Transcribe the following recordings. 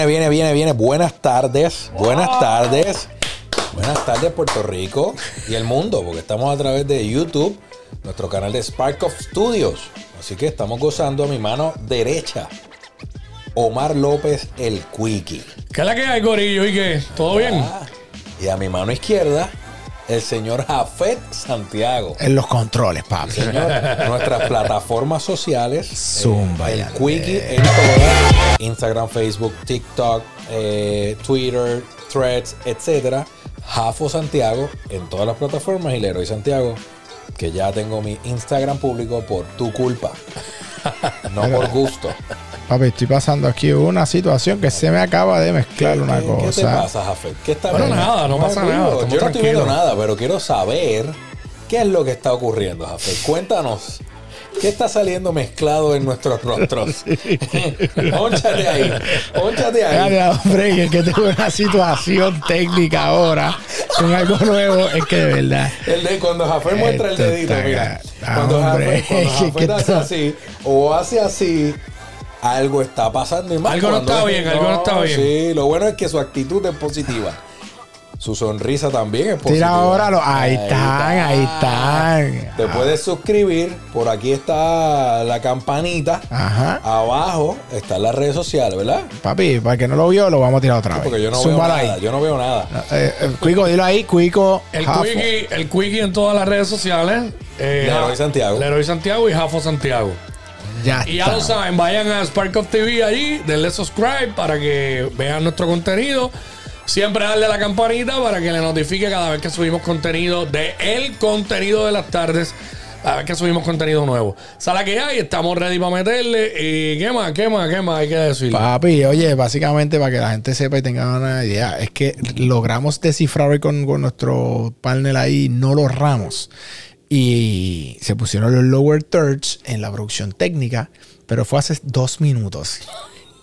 Viene, viene, viene, viene. Buenas tardes. Buenas tardes. Buenas tardes, Puerto Rico y el mundo, porque estamos a través de YouTube, nuestro canal de Spark of Studios. Así que estamos gozando a mi mano derecha. Omar López, el Quickie. ¿Qué es la que hay, Gorillo? ¿Y qué? ¿Todo bien? Y a mi mano izquierda, el señor Jafet Santiago. En los controles, papi. Señor, nuestras plataformas sociales. Zumba, el. Quickie en todas. Instagram, Facebook, TikTok, eh, Twitter, Threads, etcétera. Jafo Santiago en todas las plataformas y Leroy Santiago, que ya tengo mi Instagram público por tu culpa. No por gusto. Papi, estoy pasando aquí una situación que se me acaba de mezclar una ¿Qué- ¿Qué te cosa. pasa, Jafet? ¿Qué está Bueno, viendo? nada, no pasa nada, Yo no estoy viendo nada, pero quiero saber qué es lo que está ocurriendo, Jafet. Cuéntanos. ¿Qué está saliendo mezclado en nuestros rostros? Pónchate ahí. Pónchate ahí. Dale, hombre, que es que tengo una situación técnica ahora con algo nuevo. Es que de verdad. El de cuando Jafet muestra el dedito, mira. Cuando que hace así o hace así, algo está pasando. Y más Algo no está es- bien, algo no está bien. Sí, lo bueno es que su actitud es positiva. Su sonrisa también es positiva. Tira ahora los. Ahí están, ahí están. Te puedes suscribir. Por aquí está la campanita. Ajá. Abajo están las redes sociales, ¿verdad? Papi, para el que no lo vio, lo vamos a tirar otra vez. Porque yo no veo nada. ahí. Yo no veo nada. Eh, eh, Cuico, dilo ahí, Cuico. El Jafo. Quickie, el Quickie en todas las redes sociales. Eh, Leroy Santiago. Leroy Santiago y Jafo Santiago. Ya Y ya está. lo saben, vayan a Spark of TV allí, denle subscribe para que vean nuestro contenido. Siempre darle a la campanita para que le notifique cada vez que subimos contenido de el contenido de las tardes. Cada vez que subimos contenido nuevo. Sala que hay, estamos ready para meterle. ¿Y qué más? ¿Qué más? ¿Qué más hay que decir? Papi, oye, básicamente para que la gente sepa y tenga una idea, es que logramos descifrar con, con nuestro panel ahí, no los ramos. Y se pusieron los lower thirds en la producción técnica, pero fue hace dos minutos.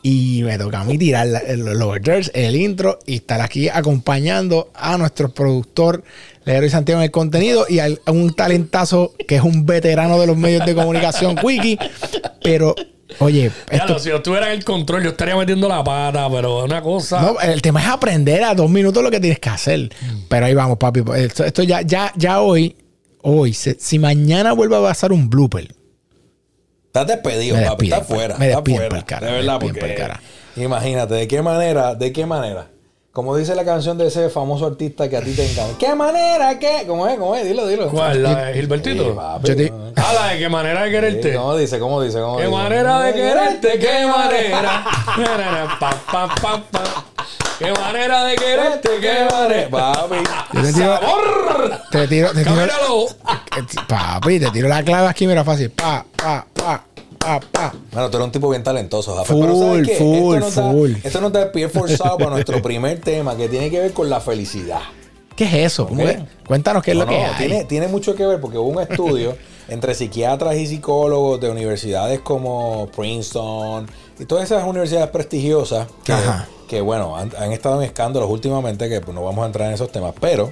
Y me toca a mí tirar la- los thirds, el intro, y estar aquí acompañando a nuestro productor Leroy Santiago en el contenido y a un talentazo que es un veterano de los medios de comunicación, Quickie. Pero, oye, Ya esto lo, si yo estuviera en el control, yo estaría metiendo la pata, pero una cosa. No, el tema es aprender a dos minutos lo que tienes que hacer. Pero ahí vamos, papi. Esto, esto ya, ya, ya hoy, hoy, si mañana vuelve a pasar un blooper, Estás despedido, Me papi. Estás fuera. me despiden fuera. cara, De verdad, porque cara. imagínate, ¿de qué manera? ¿De qué manera? Como dice la canción de ese famoso artista que a ti te encanta. ¿Qué manera? ¿Qué? ¿Cómo es? ¿Cómo es? Dilo, dilo. ¿Cuál? ¿La de Sí, Gilbertito? papi, Yo te- Ah, la de qué manera de quererte. Sí, ¿Cómo dice? ¿Cómo dice? ¿Cómo Qué dice? manera de quererte, qué manera. Pa, pa, pa. Qué manera de quererte, qué manera. Papi. Yo te tiro- ¡Sabor! te tiro, te tiro, Cámbialo. papi, te tiro la clave aquí, mira, fácil. Pa, pa, pa, pa, pa. Bueno, tú eres un tipo bien talentoso, Jafé. Full, Pero ¿sabes qué? full, esto da- full. esto nos da el pie forzado para nuestro primer tema que tiene que ver con la felicidad. ¿Qué es eso? ¿Cómo Ok. es? Cuéntanos qué es No, lo que no, hay. Tiene, tiene mucho que ver porque hubo un estudio entre psiquiatras y psicólogos de universidades como Princeton y todas esas universidades prestigiosas que, bueno, han, han estado en escándalos últimamente que pues, no vamos a entrar en esos temas. Pero,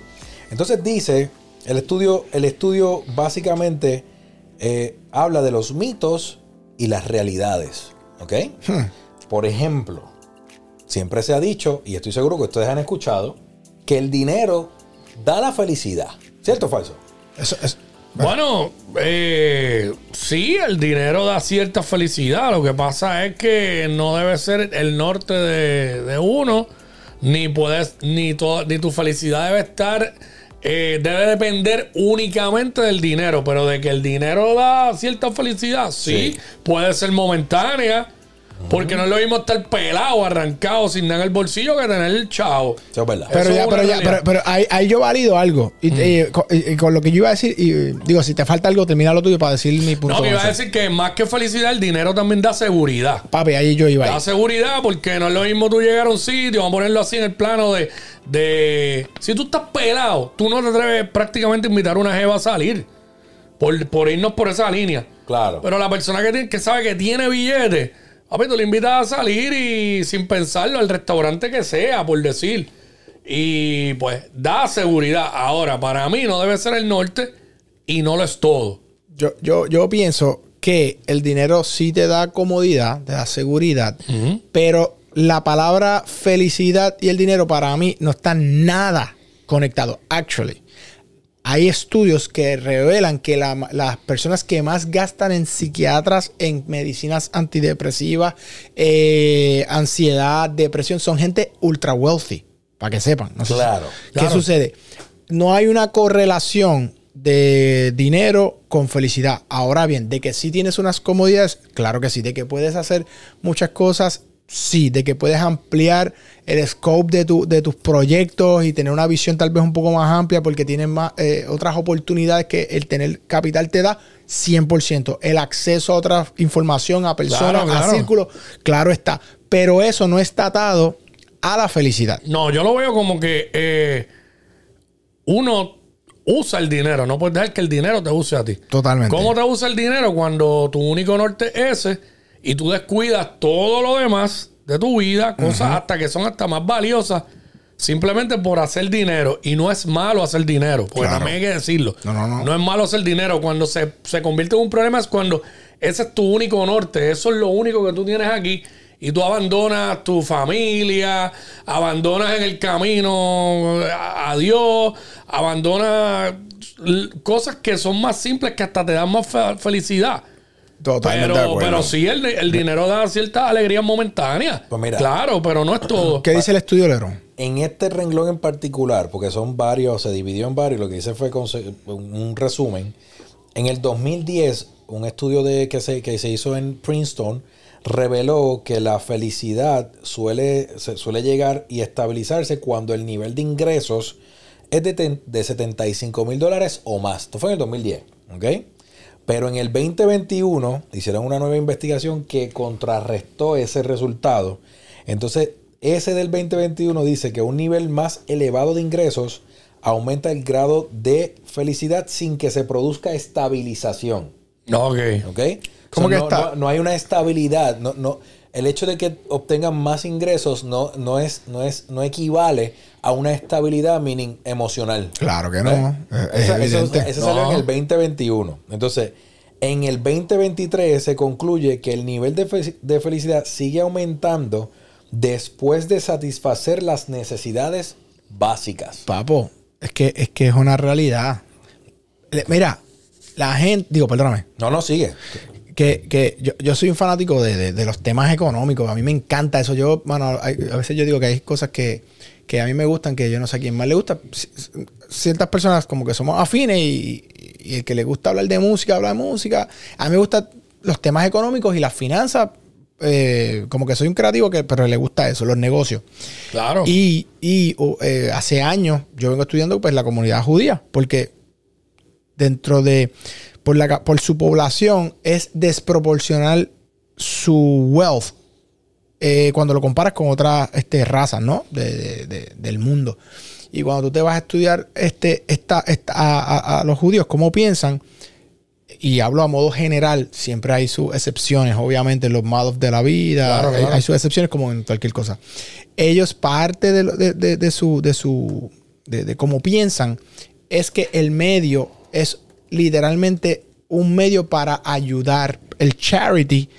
entonces dice, el estudio, el estudio básicamente eh, habla de los mitos y las realidades. ¿Ok? Hmm. Por ejemplo, siempre se ha dicho, y estoy seguro que ustedes han escuchado, que el dinero da la felicidad. ¿Cierto o falso? Eso, eso- Bueno, eh, sí, el dinero da cierta felicidad. Lo que pasa es que no debe ser el norte de, de uno, ni puedes, ni, to- ni tu felicidad debe estar, eh, debe depender únicamente del dinero. Pero de que el dinero da cierta felicidad, sí, Sí. puede ser momentánea. Porque no es lo mismo estar pelado, arrancado, sin nada en el bolsillo, que tener el chavo. Eso es verdad. Pero Eso ya, es pero ya, pero, pero ahí, ahí yo valido algo. Y, y- con, y- y con lo que yo iba a decir, y, digo, si te falta algo, termina lo tuyo para decir mi punto. No, que iba a decir que más que felicidad, el dinero también da seguridad. Papi, ahí yo iba Da ahí. seguridad porque no es lo mismo tú llegar a un sitio, vamos a ponerlo así en el plano de, de si tú estás pelado, tú no te atreves prácticamente a invitar a una jeva a salir por, por irnos por esa línea. Claro. Pero la persona que, tiene, que sabe que tiene billete, papi, tú le invitas a salir y sin pensarlo al restaurante que sea, por decir. Y pues da seguridad. Ahora, para mí no debe ser el norte y no lo es todo. Yo, yo, yo pienso que el dinero sí te da comodidad, te da seguridad, pero la palabra felicidad y el dinero para mí no están nada conectados. Actually, hay estudios que revelan que la- las personas que más gastan en psiquiatras, en medicinas antidepresivas, eh, ansiedad, depresión, son gente ultra wealthy. Para que sepan. No Claro, ¿Qué claro. sucede? No hay una correlación de dinero con felicidad. Ahora bien, de que sí tienes unas comodidades, claro que sí. De que puedes hacer muchas cosas, sí. De que puedes ampliar el scope de, tu- de tus proyectos y tener una visión tal vez un poco más amplia porque tienes más, eh, otras oportunidades que el tener capital te da 100%. El acceso a otra información, a personas, Claro, a círculos, claro está. Pero eso no está atado a la felicidad. No, yo lo veo como que eh, uno usa el dinero. No puedes dejar que el dinero te use a ti. Totalmente. ¿Cómo te usa el dinero cuando tu único norte es ese y tú descuidas todo lo demás de tu vida, cosas hasta que son hasta más valiosas, simplemente por hacer dinero? Y no es malo hacer dinero, porque Claro. también hay que decirlo. No, no, no. es malo hacer dinero. Cuando se, se convierte en un problema es cuando ese es tu único norte, eso es lo único que tú tienes aquí. Y tú abandonas tu familia, abandonas en el camino a Dios, abandonas cosas que son más simples que hasta te dan más fe- felicidad. Totalmente de Pero, acuerdo. pero sí, el, el dinero da ciertas alegrías momentáneas. Pues mira. claro, pero no es todo. ¿Qué dice el estudio, Lerón? En este renglón en particular, porque son varios, se dividió en varios, lo que hice fue un resumen. En el 2010, un estudio de, que, se, que se hizo en Princeton reveló que la felicidad suele, se- suele llegar y estabilizarse cuando el nivel de ingresos es de, ten- de 75 mil dólares o más. Esto fue en el 2010, ¿ok? Pero en el 2021 hicieron una nueva investigación que contrarrestó ese resultado. Entonces, ese del 2021 dice que un nivel más elevado de ingresos aumenta el grado de felicidad sin que se produzca estabilización. Ok. ¿Ok? ¿Cómo So, que no, está? no- no hay una estabilidad. No, no, el hecho de que obtengan más ingresos no, no, es, no, es, no equivale a una estabilidad meaning emocional. Claro que no. ¿Eh? Es, es Eso- eso- evidente. Eso salió en el 2021. Entonces, en el 2023 se concluye que el nivel de, fe- de felicidad sigue aumentando después de satisfacer las necesidades básicas. Papo, es que, es que es una realidad. Le- Mira, la gente, digo, perdóname, No, no, sigue. que, que yo, yo soy un fanático de, de- de los temas económicos. A mí me encanta eso. Yo, mano, hay- a veces yo digo que hay cosas que, que a mí me gustan, que yo no sé a quién más le gusta. Ciertas personas como que somos afines y, y el que le gusta hablar de música, habla de música. A mí me gustan los temas económicos y las finanzas. eh, como que soy un creativo, que, pero le gusta eso, los negocios. Claro. Y, y, o, eh, hace años yo vengo estudiando pues la comunidad judía, porque dentro de, por, la, por su población es desproporcional su wealth eh, cuando lo comparas con otras este, razas, ¿no? De, de- de- del mundo. Y cuando tú te vas a estudiar este, esta, esta- a, a- a los judíos, cómo piensan, y hablo a modo general, siempre hay sus excepciones, obviamente, en los malos de la vida, Claro, hay- claro. hay sus excepciones como en cualquier cosa. Ellos, parte de, su, de su, de cómo piensan, es que el medio es literalmente un medio para ayudar. El charity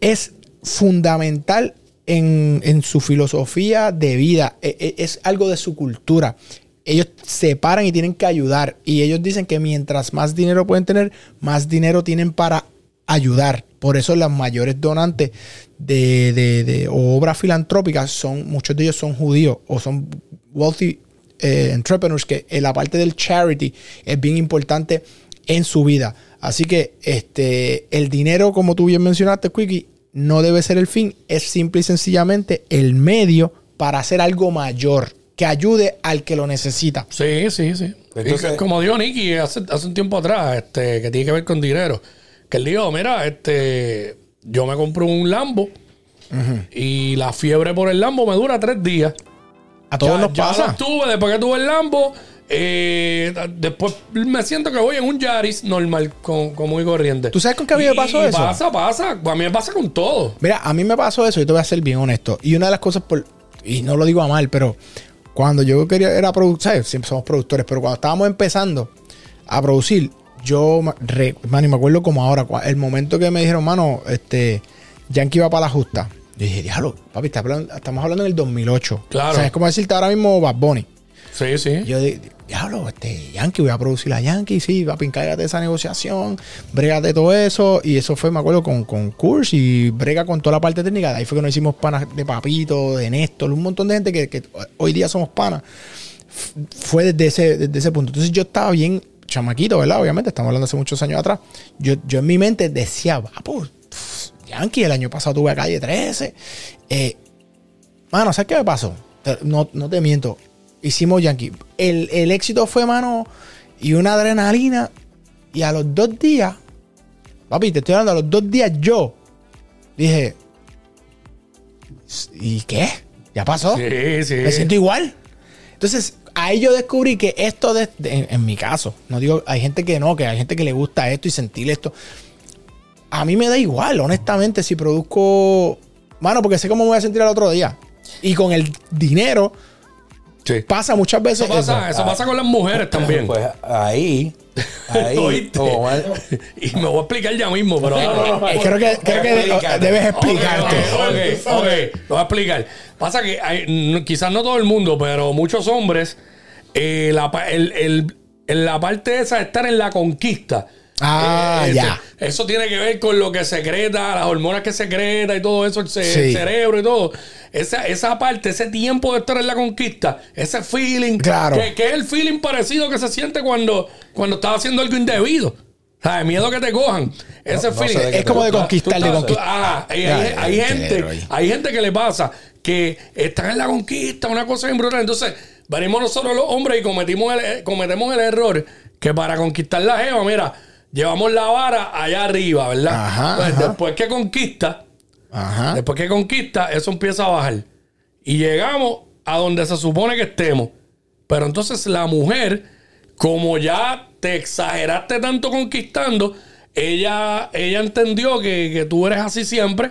es fundamental en, en su filosofía de vida. E- e- Es algo de su cultura. Ellos se paran y tienen que ayudar. Y ellos dicen que mientras más dinero pueden tener, más dinero tienen para ayudar. Por eso las mayores donantes de, de- obras filantrópicas son, muchos de ellos son judíos o son wealthy eh, entrepreneurs que en la parte del charity es bien importante en su vida. Así que este, el dinero, como tú bien mencionaste, Quickie, no debe ser el fin, es simple y sencillamente el medio para hacer algo mayor que ayude al que lo necesita. Sí, sí, sí. Entonces- como dijo Nicky hace, hace un tiempo atrás, este, que tiene que ver con dinero, que él dijo, mira, este, yo me compro un Lambo y la fiebre por el Lambo me dura tres días. A todos ya, nos ya pasa. lo tuve, después que tuve el Lambo, eh, después me siento que voy en un Yaris normal, con- común y corriente. ¿Tú sabes con qué a mí me pasó y eso? Pasa, pasa. A mí me pasa con todo. Mira, a mí me pasó eso, yo te voy a ser bien honesto. Y una de las cosas, por, y no lo digo a mal, pero cuando yo quería, era producir, siempre somos productores, pero cuando estábamos empezando a producir, yo, re- man, y me acuerdo como ahora, el momento que me dijeron, mano, este, Yankee va para la justa. Yo dije, diablo, papi, está hablando- estamos hablando del 2008. Claro. O sea, es como decirte ahora mismo Bad Bunny. Sí, sí. Yo diablo, este Yankee, voy a producir a Yankee, sí, papi, encárgate de esa negociación, brégate todo eso. Y eso fue, me acuerdo, con, con Kurz y brega con toda la parte técnica. De ahí fue que nos hicimos panas de Papito, de Néstor, un montón de gente que, que hoy día somos panas. Fue desde ese, desde ese punto. Entonces yo estaba bien chamaquito, ¿verdad? Obviamente, estamos hablando hace muchos años atrás. Yo, yo en mi mente decía, va, pues, pf, Yankee, el año pasado tuve a calle 13. Eh, Mano, ¿sabes qué me pasó? No, no te miento. Hicimos Yankee. El, el éxito fue, mano, y una adrenalina. Y a los dos días, papi, te estoy hablando, a los dos días yo dije, ¿y qué? ¿Ya pasó? Sí, sí. Me siento igual. Entonces, ahí yo descubrí que esto, de, de- en, en mi caso, no digo, hay gente que no, que hay gente que le gusta esto y sentir esto. A mí me da igual, honestamente, si produzco. Mano, porque sé cómo me voy a sentir al otro día. Y con el dinero Sí. pasa muchas veces. Eso pasa, eso. eso pasa con las mujeres también. Pues ahí, ahí, y me voy a explicar ya mismo, pero Eh, creo que, creo debes explicarte. ok, ok, ok. Lo voy a explicar. Pasa que hay- quizás no todo el mundo, pero muchos hombres, eh, la, el- la parte esa de estar en la conquista. Ah, eh, ya. este, Eso tiene que ver con lo que secreta, las hormonas que secreta y todo eso, el, ce- Sí. el cerebro y todo. Esa, esa parte, ese tiempo de estar en la conquista, ese feeling, Claro. que, que es el feeling parecido que se siente cuando, cuando estás haciendo algo indebido. ¿Sabes? Miedo que te cojan. Ese no feeling. Es como de conquistar, de conquistar. Ah, hay, Ya, hay- gente, hay gente que le pasa que están en la conquista, una cosa bien brutal. Entonces, venimos nosotros los hombres y cometimos el, cometemos el error que para conquistar la jeva, mira, llevamos la vara allá arriba, ¿verdad? Ajá, Pues ajá. después que conquista, Ajá. después que conquista, eso empieza a bajar. Y llegamos a donde se supone que estemos. Pero entonces la mujer, como ya te exageraste tanto conquistando, ella, ella entendió que, que tú eres así siempre.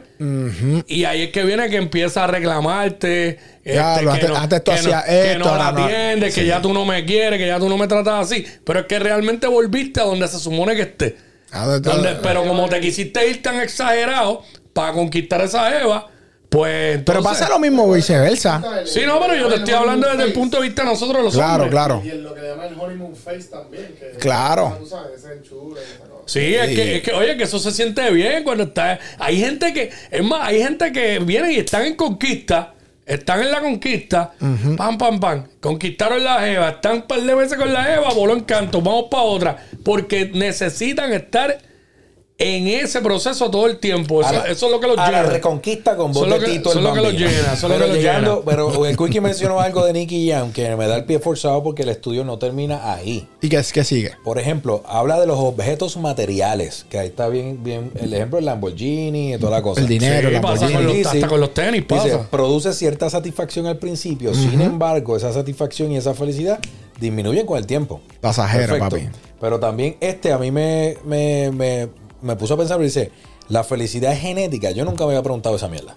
Y ahí es que viene que empieza a reclamarte. Ya, este, lo que antes- antes tú que hacías que esto, no la ahora no. atiendes, que ya tú no me quieres, que ya tú no me tratas así. Pero es que realmente volviste a donde se supone que estés. Ah, de- Donde- pero como te quisiste ir tan exagerado para conquistar esa Eva, pues. Pero pasa lo mismo viceversa. Sí, no, pero yo te estoy hablando desde el punto de vista de nosotros los Claro, hombres. claro. Y en lo que le llaman el honeymoon face también. Que Claro. Tú sabes, ese enchule, esa cosa. Sí, es que, es que, oye, que eso se siente bien cuando está. Hay gente que, es más, hay gente que viene y están en conquista, están en la conquista, pam, pam, pam, conquistaron la Eva, están un par de veces con la Eva, voló en canto, vamos para otra, porque necesitan estar en ese proceso todo el tiempo. Eso, la- eso es lo que los a la llena. reconquista con voz de Tito el son lo que los Bambino. llena, son lo pero que llena. pero el Quickie mencionó algo de Nicky Jam que me da el pie forzado porque el estudio no termina ahí. ¿Y qué, qué sigue? Por ejemplo, habla de los objetos materiales, que ahí está bien, bien el ejemplo del Lamborghini y toda la cosa. El dinero, Sí, la pasa con los- Dice- hasta con los tenis Dice, pasa. produce cierta satisfacción al principio, sin embargo, esa satisfacción y esa felicidad disminuyen con el tiempo. Pasajero, papi. Pero también este a mí me, me, me, me puso a pensar, dice, la felicidad es genética. Yo nunca me había preguntado esa mierda.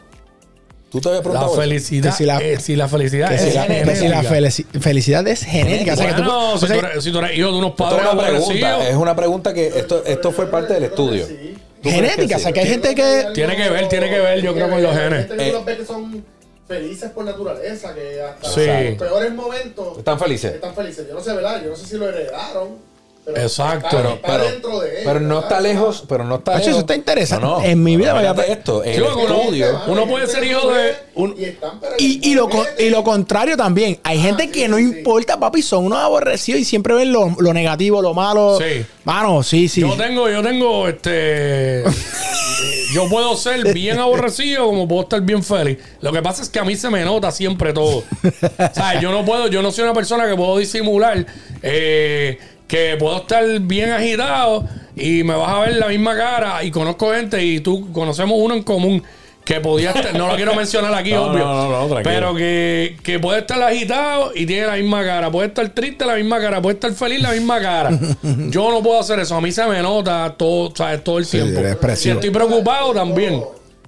¿Tú te habías La preguntado eso? felicidad, si la- eh, si la felicidad es si la, que si la genética. felici- felicidad es genética. O sea, que tú- Bueno, o si, tú eres, si tú eres hijo de unos padres es una pregunta, aborrecidos, es una pregunta que esto, esto fue parte del estudio. ¿Tú crees genética. O sea, que hay gente que. Tiene que ver, tiene que ver, yo creo, con los genes. Hay gente que Eh. felices por naturaleza, que hasta Sí. los peores momentos Están felices. están felices. Yo no sé, ¿verdad? Yo no sé si lo heredaron. Pero Exacto. está- Pero, está pero, dentro de ellos, pero no ¿verdad? está lejos, pero no está lejos. eso está interesante. No, no. En mi vida me había- esto, en Sí, el porque uno- estudio, uno puede ser hijo de un- Y, Y, y lo, y lo contrario también. Hay gente sí, que no sí. importa, papi, son unos aborrecidos y siempre ven lo, lo negativo, lo malo. Sí. Mano, sí, sí. yo tengo, yo tengo, este, yo puedo ser bien aborrecido como puedo estar bien feliz. Lo que pasa es que a mí se me nota siempre todo. o sea, yo no puedo, yo no soy una persona que puedo disimular, eh, que puedo estar bien agitado y me vas a ver la misma cara y conozco gente y tú conocemos uno en común que podía estar, no lo quiero mencionar aquí, No, obvio, no, no, no, tranquilo. pero que, que puede estar agitado y tiene la misma cara, puede estar triste la misma cara, puede estar feliz la misma cara. Yo no puedo hacer eso, a mí se me nota todo, ¿sabes? todo el Sí, tiempo. expresivo. estoy preocupado también.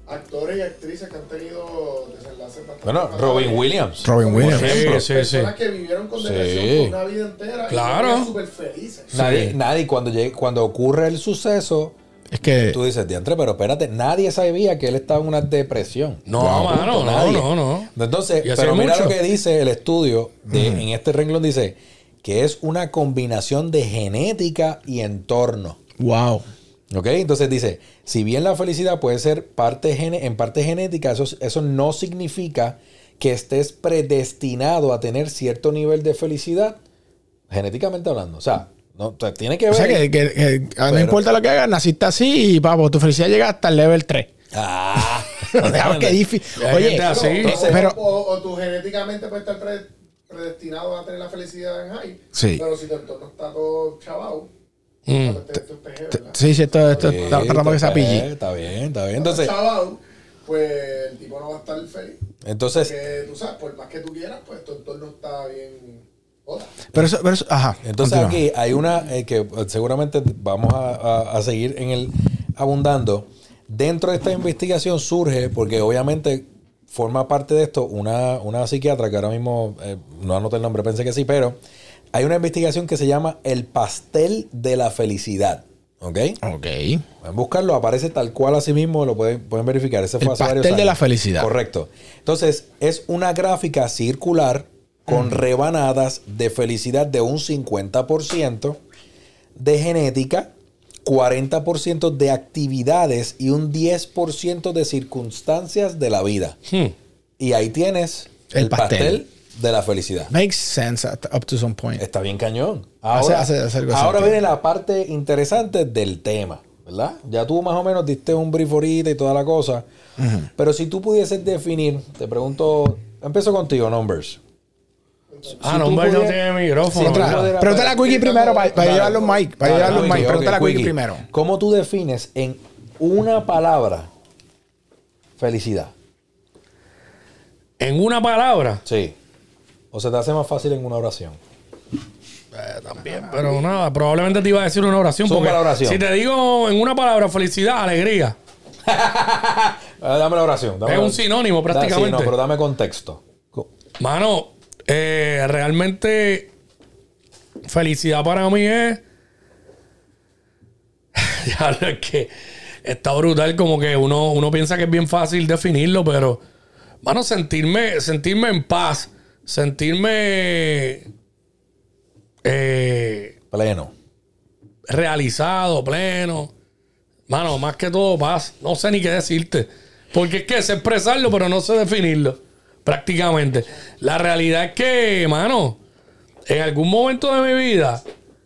Actores y actrices que han tenido Bueno. Robin Williams. Robin Williams. Por ejemplo. Sí, sí, sí. Personas que vivieron con Sí. depresión por una vida entera Claro. y súper felices. Nadie, Sí. nadie cuando, llegue, cuando ocurre el suceso, Es que. Tú dices, diantre, pero espérate, nadie sabía que él estaba en una depresión. No, Wow, mano, punto, no, nadie. no, no. Entonces, pero mira mucho. lo que dice el estudio de, en este renglón, dice que es una combinación de genética y entorno. Wow. ¿Ok? Entonces dice, si bien la felicidad puede ser parte gene- en parte genética, eso, eso no significa que estés predestinado a tener cierto nivel de felicidad, genéticamente hablando. O sea, no, o sea, tiene que O ver... sea, que, que- que no Pero- importa lo que hagas, naciste así y, papo, tu felicidad llega hasta el level 3. Ah, que difícil. Oye, así. No, entonces- pero- o, o tú genéticamente puedes estar pre- predestinado a tener la felicidad en high. Sí. Pero si tu entorno está todo chavado, Mm. sí, sí, esto, esto Sí, está tratando que sea PG. Está bien, está bien. Entonces, pues el tipo no va a estar feliz. entonces, Que tú sabes, por más que tú quieras, pues tu entorno está bien. Joda. Pero eso, pero eso, ajá. entonces continúa. aquí hay una eh, que seguramente vamos a, a- a seguir en el abundando. Dentro de esta investigación surge, porque obviamente forma parte de esto una, una psiquiatra que ahora mismo eh, no anoté el nombre, pensé que sí, pero hay una investigación que se llama El pastel de la felicidad. ¿Ok? Ok. Pueden buscarlo, aparece tal cual así mismo, lo pueden, pueden verificar. Ese fue El hace varios pastel de años. la felicidad. Correcto. Entonces, es una gráfica circular con rebanadas de felicidad de un 50%, de genética, 40% de actividades y un 10% de circunstancias de la vida. Hmm. Y ahí tienes el, El pastel. pastel. De la felicidad. Makes sense up to some point. Está bien cañón. Hace- Ahora, hace- hace algo ahora viene la parte interesante del tema, ¿verdad? Ya tú más o menos diste un brief ahorita y toda la cosa. Pero si tú pudieses definir, te pregunto, empiezo contigo, Numbers. Ah, Si no, tiene micrófono. Sí, pudieras- Pregúntale a Quickie primero para, para llevar los mic. Para llevar los mic. Quickie, Pregúntale a Quickie. primero. ¿Cómo tú defines en una palabra felicidad? En una palabra. Sí. ¿O se te hace más fácil en una oración? Eh, también, pero nada, probablemente te iba a decir una oración. Porque la oración. si te digo en una palabra felicidad, alegría, Ah, dame la oración. dame es la- un sinónimo prácticamente. Sí, no, pero dame contexto. Co- Mano, eh, realmente felicidad para mí es. ya lo es que está brutal, como que uno, uno piensa que es bien fácil definirlo, pero. Mano, sentirme, sentirme en paz, sentirme eh, Pleno. realizado, pleno. Mano, más que todo paz. No sé ni qué decirte. Porque es que sé expresarlo, pero no sé definirlo. Prácticamente. La realidad es que, mano, en algún momento de mi vida,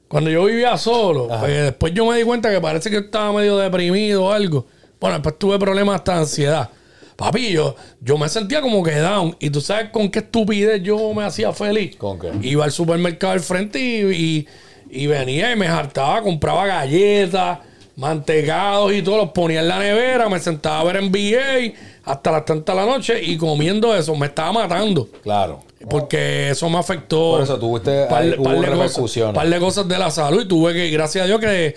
cuando yo vivía solo, pues, después yo me di cuenta que parece que estaba medio deprimido o algo. Bueno, después tuve problemas hasta de ansiedad. Papi, yo, yo me sentía como que down. Y tú sabes con qué estupidez yo me hacía feliz. ¿Con qué? Iba al supermercado al frente y, y- y venía y me hartaba, compraba galletas, mantecados y todo, los ponía en la nevera, me sentaba a ver NBA hasta las tantas de la noche y comiendo eso, me estaba matando. Claro. Porque eso me afectó. Por eso tuviste- ahí hubo cosas, repercusiones. par de cosas de la salud y tuve que, gracias a Dios, que,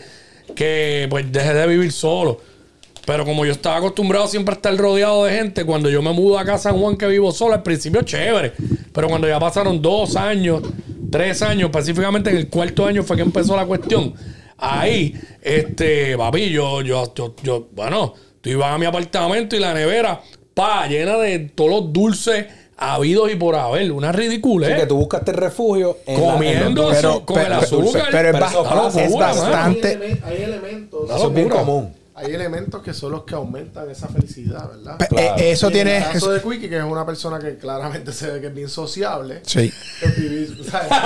que pues dejé de vivir solo. Pero como yo estaba acostumbrado siempre a estar rodeado de gente, cuando yo me mudo acá a San Juan que vivo solo, al principio chévere. Pero cuando ya pasaron dos años, tres años, específicamente en el cuarto año fue que empezó la cuestión. Ahí, este, papi, yo, yo, yo, yo, bueno, tú ibas a mi apartamento y la nevera, pa, llena de todos los dulces habidos y por haber. Una ridícula, ¿eh? que tú buscaste refugio en la- Comiendo en dulces. eso con el azúcar. Pero es, Pero eso ba- es bastante. Hay, eleme- hay elementos. Eso es bien común. Hay elementos que son los que aumentan esa felicidad, ¿verdad? Claro. eh, Eso Y tiene. En el caso de Quickie, que es una persona que claramente se ve que es bien sociable. Sí. es vivir, ¿sabes?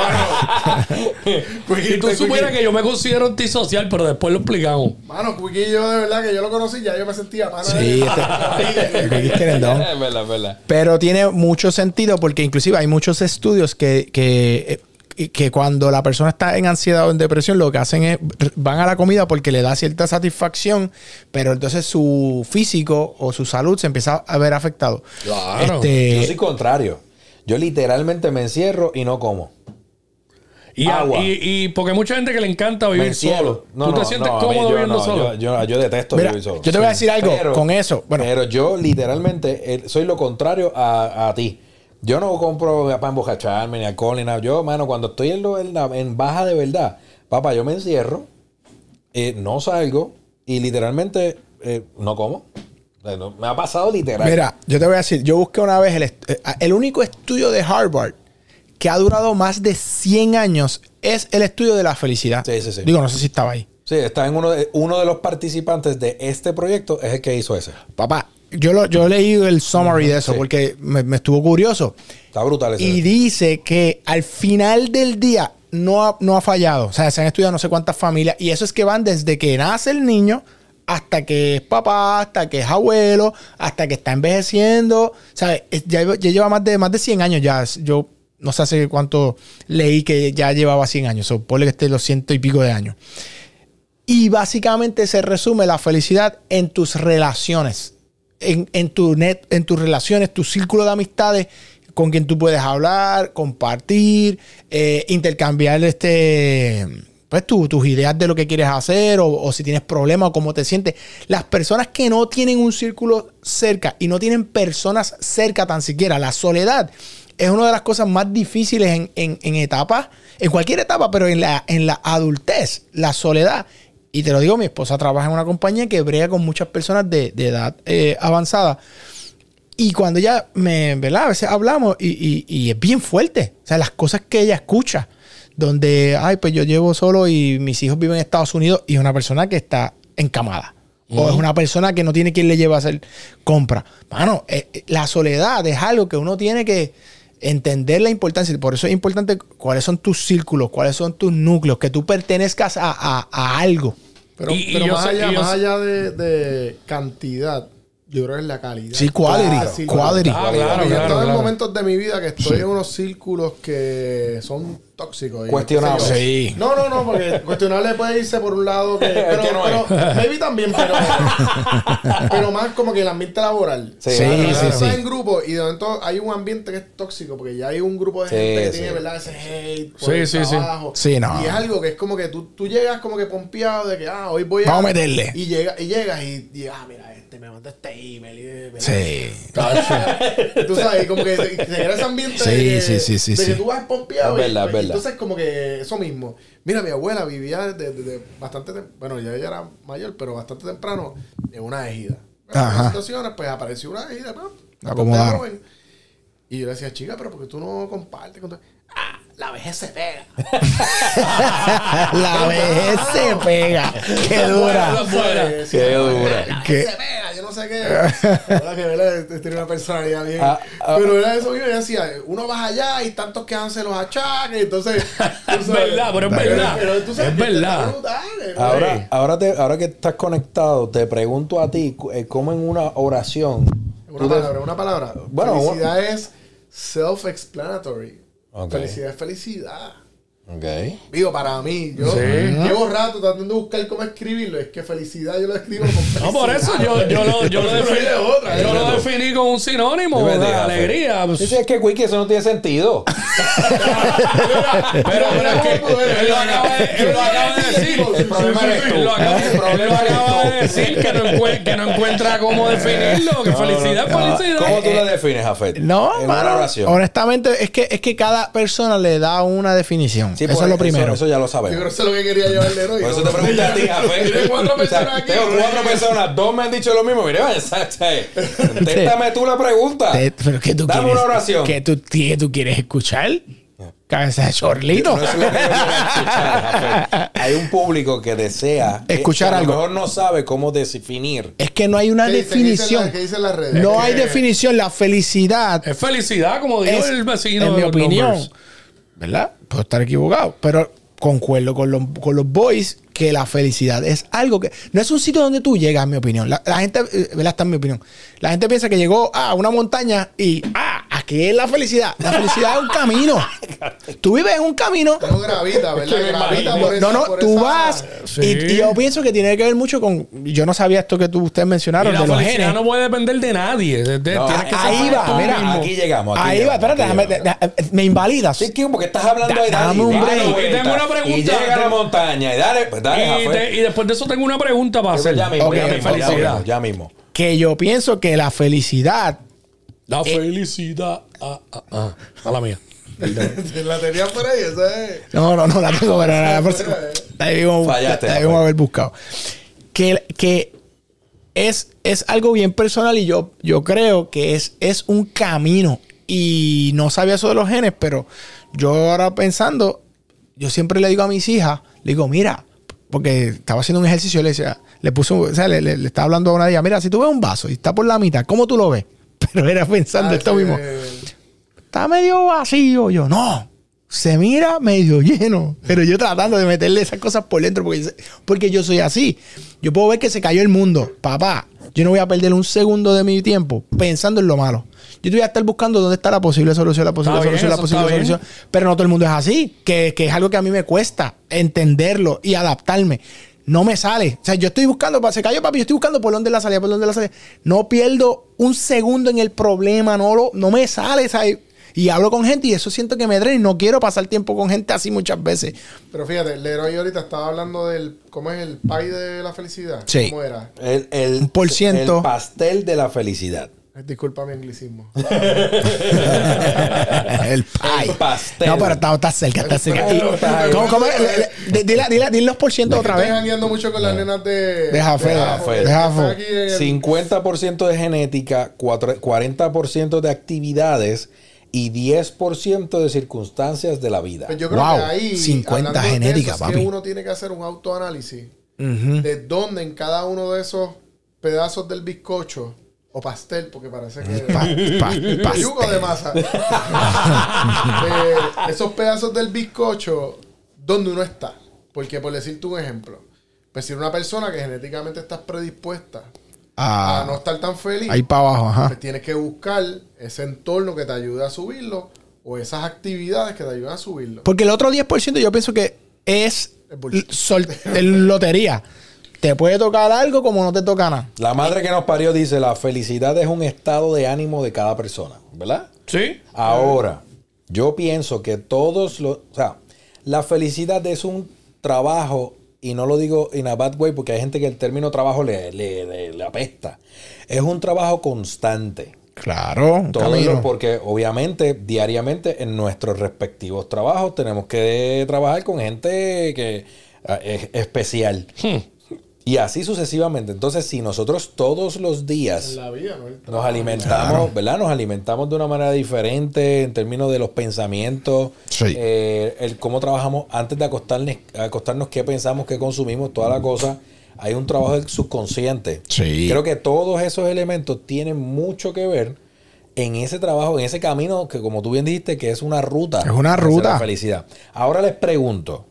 Bueno, Quickie- Y tú supieras que yo me considero antisocial, pero después lo explicamos. Mano, Quickie, yo de verdad que yo lo conocí, ya yo me sentía mano Sí, este- el Quickie es querendón. Es verdad, es verdad. Pero tiene mucho sentido porque inclusive hay muchos estudios que, que, eh, que cuando la persona está en ansiedad o en depresión lo que hacen es van a la comida porque le da cierta satisfacción, pero entonces su físico o su salud se empieza a ver afectado. Claro. Este, Yo soy contrario. Yo literalmente me encierro y no como. Y, a- Agua. y, y porque hay mucha gente que le encanta vivir solo. No, ¿Tú no, te sientes no, a mí cómodo yo viviendo no, solo? Yo, yo, yo detesto Mira, vivir solo. yo te voy a decir algo con eso. Bueno. pero yo literalmente eh, soy lo contrario a, a ti. Yo no compro para embocacharme ni alcohol ni nada. Yo, mano, cuando estoy en, lo- en la- en baja de verdad, papá, yo me encierro eh, no salgo y literalmente eh, no como. O sea, no- me ha pasado literal. Mira, yo te voy a decir, yo busqué una vez el, eh, el único estudio de Harvard que ha durado más de 100 años es el estudio de la felicidad. Sí, sí, sí. Digo, no sé si estaba ahí. Sí, está en uno de, uno de los participantes de este proyecto, es el que hizo ese. Papá, yo, lo, yo leí el summary de eso sí. porque me, me estuvo curioso. Está brutal ese. Y dice que al final del día no ha, no ha fallado. O sea, se han estudiado no sé cuántas familias. Y eso es que van desde que nace el niño hasta que es papá, hasta que es abuelo, hasta que está envejeciendo. ¿Sabes? Es- Ya, ya lleva más de, más de 100 años ya. Yo no sé hace cuánto leí que ya llevaba 100 años. O ponle que esté los ciento y pico de años. Y básicamente se resume la felicidad en tus relaciones, en, en tu net, en tus relaciones, tu círculo de amistades con quien tú puedes hablar, compartir, eh, intercambiar este, pues tu- tus ideas de lo que quieres hacer o, si tienes problemas o cómo te sientes. Las personas que no tienen un círculo cerca y no tienen personas cerca tan siquiera, la soledad es una de las cosas más difíciles en, en, en etapas, en cualquier etapa, pero en la, en la adultez, la soledad. Y te lo digo, mi esposa trabaja en una compañía que brega con muchas personas de, de edad eh, avanzada. Y cuando ella me, ¿verdad? A veces hablamos y, y- y es bien fuerte. O sea, las cosas que ella escucha, donde, ay, pues yo llevo solo y mis hijos viven en Estados Unidos y es una persona que está encamada. O es una persona que no tiene quien le lleve a hacer compra. Mano, eh, eh, la soledad es algo que uno tiene que entender la importancia. Por eso es importante cuáles son tus círculos, cuáles son tus núcleos, que tú pertenezcas a, a- a algo. Pero, Y- y pero yo más, sé- allá, más allá de, de cantidad, yo creo que es la calidad. Sí, quality, Claro, sí, quality. Ah, claro, Porque claro, estoy en claro. momentos de mi vida que estoy en unos círculos que son y sé yo. Sí. No, no, no, porque cuestionable puede irse por un lado que. Pero, que no es. pero maybe también, pero. pero más como que el ambiente laboral. Sí, Sí, sí. Estás sí. en grupo y de momento hay un ambiente que es tóxico porque ya hay un grupo de Sí, gente que sí. tiene, ¿verdad? Ese hate por Sí, el sí, sí. trabajo. Sí, no. Y es algo que es como que tú, tú llegas como que pompeado de que, ah, hoy voy a... Vamos a meterle. Y, llega, y llegas y, y, ah, mira, este me mandó este email. y, ¿verdad? Sí. Tú sabes, como que se, se crea ese ambiente Sí, de, que, sí, sí, sí, de sí. que tú vas pompeado. Es verdad, es verdad. Entonces, como que eso mismo. Mira, mi abuela vivía desde bastante tem- Bueno, ya ella era mayor, pero bastante temprano en una ejida. En Ajá. unas situaciones, pues apareció una ejida. ¿no? Acomodaron. Y yo le decía, chica, pero porque tú no compartes con tu-?" Ah, la vejez se pega. La vejez se pega. Qué dura. Qué la dura. vejez Qué- se pega, yo no sé qué. La verdad que ¿verdad? tiene una personalidad bien. Ah, ah. pero era eso mismo, yo decía, uno va allá y tantos que hacen los achaques, entonces. Es verdad, pero es verdad. Pero tú sabes Es verdad. brutal, ¿no? Ahora, ahora, te, ahora que estás conectado, te pregunto a ti, eh, ¿cómo en una oración? Una palabra, una palabra. Bueno, felicidad es self-explanatory. Felicidad felicidad. Ok. Digo, para mí, yo Sí. llevo rato tratando de buscar cómo escribirlo. Es que felicidad yo lo escribo con felicidad. No, por eso yo, yo lo, yo lo Pero definí, de otra, yo ¿eh? lo definí con un sinónimo de alegría. Pues. Sí, es que, Wiki, eso no tiene sentido. Pero, pero es que él lo acaba de, él lo acaba de decir. El problema eres tú. Él lo acaba, El problema él lo eres acaba tú. de decir que no, que no encuentra cómo definirlo. Que felicidad es felicidad. ¿Cómo tú lo defines, Jafet? No, en una mano, oración. honestamente, es que, es que cada persona le da una definición. Sí, eso pues, es lo primero. Eso, ya lo Yo creo sabemos. que eso es lo que quería llevarle hoy. Por eso te pregunté a ti. Tiene cuatro O sea, personas aquí. Tengo cuatro personas, dos me han dicho lo mismo. Mire, vaya, contéstame tú la pregunta. Te- pero ¿qué tú Dame quieres? una oración. ¿Qué tú, qué tú quieres escuchar? Cabeza de chorlito. No es lo que escuchar. Hay un público que desea Escuchar que a algo. lo mejor no sabe cómo definir. Es que no hay una ¿Qué? ¿Qué dicen definición. las- qué dicen las redes? No Es hay que- definición. La felicidad Es felicidad, como dijo es, el vecino. en de mi los opinión, numbers. ¿Verdad? Puedo estar equivocado, pero concuerdo con los, con los boys que la felicidad es algo que no es un sitio donde tú llegas, en mi opinión. La, gente, eh, ¿verdad? Está en mi opinión. La gente piensa que llegó a una montaña y, ah, aquí es la felicidad. La felicidad es un camino. Tú vives en un camino. No gravita, ¿verdad? Gravita por esa- No, no, por tú esa- vas. Sí. Y, y yo pienso que tiene que ver mucho con. Yo no sabía esto que tú, ustedes Y mencionaron la de los felicidad genes. no puede depender de nadie. De- de- No, tienes que ser ahí va, tú mira, mismo. Aquí llegamos. Aquí Ahí va, espérate, déjame- de- de- me invalidas. Sí, que porque estás hablando dale, dame un break. Y tengo una pregunta. Y llega a la montaña y dale, pues dale, Y, Jafet. te- y después de eso tengo una pregunta para hacer. Ya mismo, ya de mismo, ya felicidad. mismo, ya mismo. Que yo pienso que la felicidad La felicidad. Ah, ah, ah. A la mía. la tenía por ahí, esa es. No, no, no la tengo, pero la próxima. La debimos, Fallaste, la debimos haber buscado. Que, que es, es algo bien personal y yo, yo creo que es, es un camino. Y no sabía eso de los genes, pero yo ahora pensando, yo siempre le digo a mis hijas, le digo, mira, porque estaba haciendo un ejercicio, le decía, le puso, o sea, le, le- le estaba hablando a una de ellas, mira, si tú ves un vaso y está por la mitad, ¿cómo tú lo ves? Pero era pensando Ah, esto sí, mismo eh, está medio vacío. Yo, no, se mira medio lleno. Pero yo tratando de meterle esas cosas por dentro porque, porque yo soy así. Yo puedo ver que se cayó el mundo. Papá, yo no voy a perder un segundo de mi tiempo pensando en lo malo. Yo te voy a estar buscando dónde está la posible solución, la posible Está bien, solución, la posible bien. solución. Pero no todo el mundo es así. Que, que es algo que a mí me cuesta entenderlo y adaptarme. No me sale. O sea, yo estoy buscando, se cayó papi, yo estoy buscando por dónde la salida, por dónde la salida. No pierdo un segundo en el problema, no, lo, no me sale. ¿sabes? Y hablo con gente y eso siento que me drena y no quiero pasar tiempo con gente así muchas veces. Pero fíjate, Leroy ahorita estaba hablando del. ¿Cómo es el pie de la felicidad? Sí. ¿Cómo era? El, el, Un por ciento. el pastel de la felicidad. Disculpa mi anglicismo. el pie. El pastel. No, pero está, está cerca, está cerca. ¿Cómo, cómo? Le- le- Dile, dile, dile los por ciento otra Estoy vez. jangueando mucho con las nenas de. De Jafé, de Jafé. de Jafé. Están aquí en el- 50% de genética, cuatro- 40% de actividades y 10% de circunstancias de la vida. Pues yo creo Wow, que ahí. 50 hablando de genética, papi. que uno tiene que hacer un autoanálisis de dónde en cada uno de esos pedazos del bizcocho o pastel, porque parece que. Pa- pa- Yugo de masa. Eh, esos pedazos del bizcocho, donde uno está. Porque por decirte un ejemplo, pues si una persona que genéticamente estás predispuesta a no Ah, estar tan feliz, ahí para abajo, ajá. pues tienes que buscar ese entorno que te ayude a subirlo o esas actividades que te ayuden a subirlo. Porque el otro 10% yo pienso que es sol- el lotería. Te puede tocar algo como no te toca nada. La madre que nos parió dice, la felicidad es un estado de ánimo de cada persona, ¿verdad? Sí. Ahora, yo pienso que todos los... O sea, la felicidad es un trabajo, y no lo digo in a bad way, porque hay gente que el término trabajo le, le- le- le apesta. Es un trabajo constante. Claro, Todo porque obviamente diariamente en nuestros respectivos trabajos tenemos que trabajar con gente que ah, es especial. Y así sucesivamente. Entonces, si nosotros todos los días nos alimentamos, ¿verdad? Nos alimentamos de una manera diferente en términos de los pensamientos, Sí. eh, el cómo trabajamos antes de acostarnos, acostarnos, qué pensamos, qué consumimos, toda la cosa. Hay un trabajo del subconsciente. Sí. Creo que todos esos elementos tienen mucho que ver en ese trabajo, en ese camino que, como tú bien dijiste, que es una ruta. Es una ruta. La felicidad. Ahora les pregunto.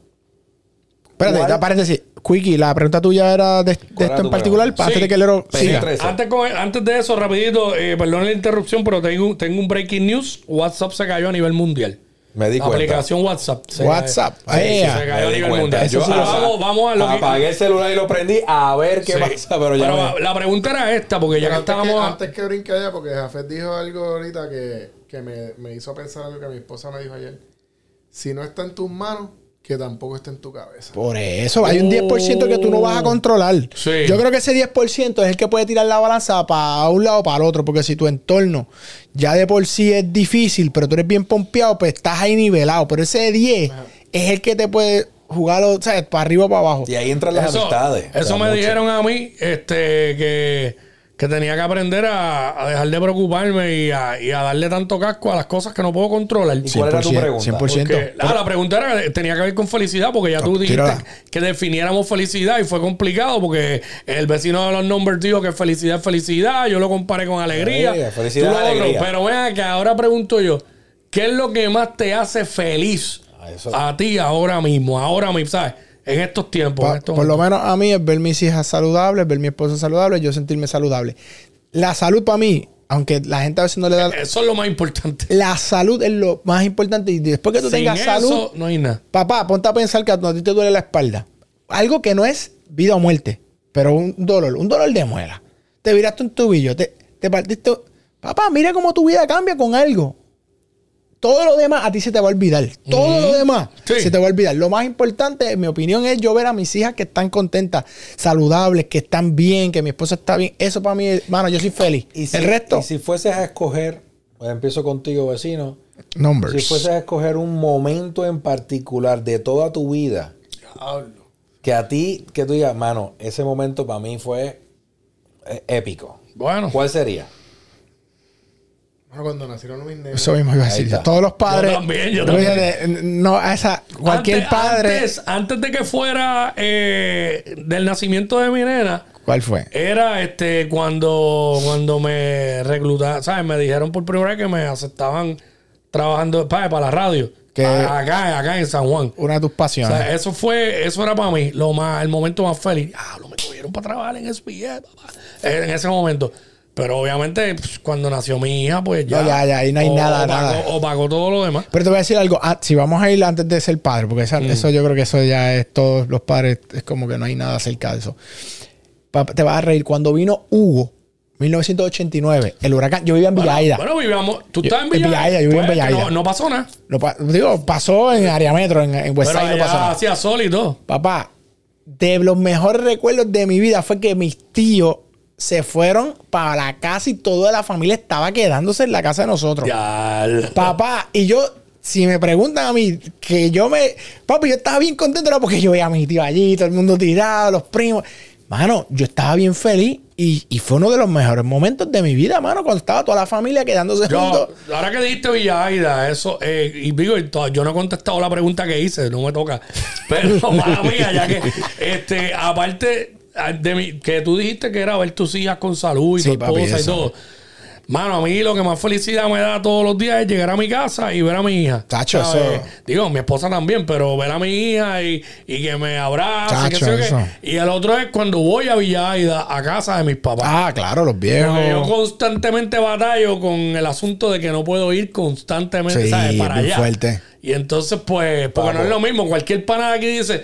Espérate, ¿Cuál? da paréntesis. Quickie, la pregunta tuya era de, de era esto en particular, pregunta? antes Sí. de que Lero siga. Eso. Antes, con- antes de eso, rapidito, eh, perdón la interrupción, pero tengo, tengo un breaking news. WhatsApp se cayó a nivel mundial. Me di La cuenta. aplicación WhatsApp. se WhatsApp. Sí, sí, se cayó a di nivel cuenta. mundial. Yo sí vamos, vamos a lo que... apagué el celular y lo prendí a ver qué Sí. pasa, pero ya Pero me- la pregunta era esta, porque ya que que, estábamos... antes que brinque allá, porque Jafet dijo algo ahorita que, que me, me hizo pensar algo que mi esposa me dijo ayer. Si no está en tus manos, que tampoco esté en tu cabeza. Por eso, hay un 10% que tú no vas a controlar. Sí. Yo creo que ese 10% es el que puede tirar la balanza para un lado o para el otro. Porque si tu entorno ya de por sí es difícil, pero tú eres bien pompeado, pues estás ahí nivelado. Pero ese 10 es el que te puede jugar, o sea, para arriba o para abajo. Y ahí entran las Eso, amistades. eso me mucho. dijeron a mí este, que, que tenía que aprender a, a dejar de preocuparme y a, y a darle tanto casco a las cosas que no puedo controlar. ¿Y cuál era tu 100%, pregunta? 100%. Porque, ah, la pregunta era que tenía que ver con felicidad, porque ya tú dijiste tírala. que definiéramos felicidad y fue complicado porque el vecino de los numbers dijo que felicidad es felicidad, yo lo comparé con alegría. Alegría, felicidad tú lo es otro. alegría. Pero vea que ahora pregunto yo, ¿qué es lo que más te hace feliz Ah, eso- a ti ahora mismo, ahora mismo, ¿sabes? En estos tiempos. en Pa- estos por lo menos a mí es ver mis hijas saludables, ver mi esposa saludable, yo sentirme saludable. La salud para mí, aunque la gente a veces no le da... Eso es lo más importante. La salud es lo más importante y después que tú Sin tengas eso, salud, no hay nada. papá, ponte a pensar que a ti te duele la espalda. Algo que no es vida o muerte, pero un dolor, un dolor de muela. Te viraste un tubillo, te, te partiste... Papá, mira cómo tu vida cambia con algo. Todo lo demás a ti se te va a olvidar. Todo lo demás Sí. se te va a olvidar. Lo más importante, en mi opinión, es yo ver a mis hijas que están contentas, saludables, que están bien, que mi esposa está bien. Eso para mí, mano, yo soy feliz. Y si, El resto, y si fueses a escoger, pues empiezo contigo, vecino, Numbers. Si fueses a escoger un momento en particular de toda tu vida, Diablo. que a ti, que tú digas, mano, ese momento para mí fue eh, épico. Bueno, ¿Cuál sería? Cuando nacieron mis nenes. Eso mismo iba a decir. Todos los padres. Yo también, yo Fíjate, No, a esa. Cualquier antes, padre. Antes, antes de que fuera eh, del nacimiento de mi nena, ¿Cuál fue? era este cuando, cuando me reclutaron, ¿sabes? Me dijeron por primera vez que me aceptaban trabajando para, para la radio. Que- acá, acá en San Juan. Una de tus O pasiones. sea, eso fue, eso era para mí lo más, el momento más feliz. Ah, lo me cogieron para trabajar en SBS, papá. En ese momento. Pero obviamente, pues, cuando nació mi hija, pues ya. No, ya, ya, ahí no hay o- nada, o pagó- nada. O pagó todo lo demás. Pero te voy a decir algo. Ah, si vamos a ir antes de ser padre, porque esa- Mm. eso yo creo que eso ya es todos los padres, es como que no hay nada acerca de eso. Pa- te vas a reír. Cuando vino Hugo, 1989, el huracán, yo vivía en Villa Aida. Bueno, vivíamos. Tú estás en en Villa Villa Aida, yo vivo en Pues, Villa que Aida. No, no pasó nada. Pa- digo, pasó en área metro, en, en West Pero Side no pasó allá nada. hacía sol y todo. Papá, de los mejores recuerdos de mi vida fue que mis tíos se fueron para la casa y toda la familia estaba quedándose en la casa de nosotros. Ya. Papá, y yo, si me preguntan a mí, que yo me. Papi, yo estaba bien contento, era porque yo veía a mi tío allí, todo el mundo tirado, los primos. Mano, yo estaba bien feliz y, y fue uno de los mejores momentos de mi vida, mano, cuando estaba toda la familia quedándose Yo, juntos. ahora que dijiste Villa Aida, eso, eh, y digo, yo no he contestado la pregunta que hice, no me toca. Pero, mala mía, ya que, este, aparte de mi, que tú dijiste que era ver tus hijas con salud y Sí, tu papi, esposa y todo. Mano, a mí lo que más felicidad me da todos los días es llegar a mi casa y ver a mi hija. Tacho, eso- Digo, mi esposa también, pero ver a mi hija y, y que me abrace. Tacho, eso. Y el otro es cuando voy a Villa Aida, a casa de mis papás. Ah, claro, los viejos. Porque yo constantemente batallo con el asunto de que no puedo ir constantemente, Sí, ¿sabes? Para allá. fuerte. Y entonces, pues, porque no es lo mismo. Cualquier pana aquí dice,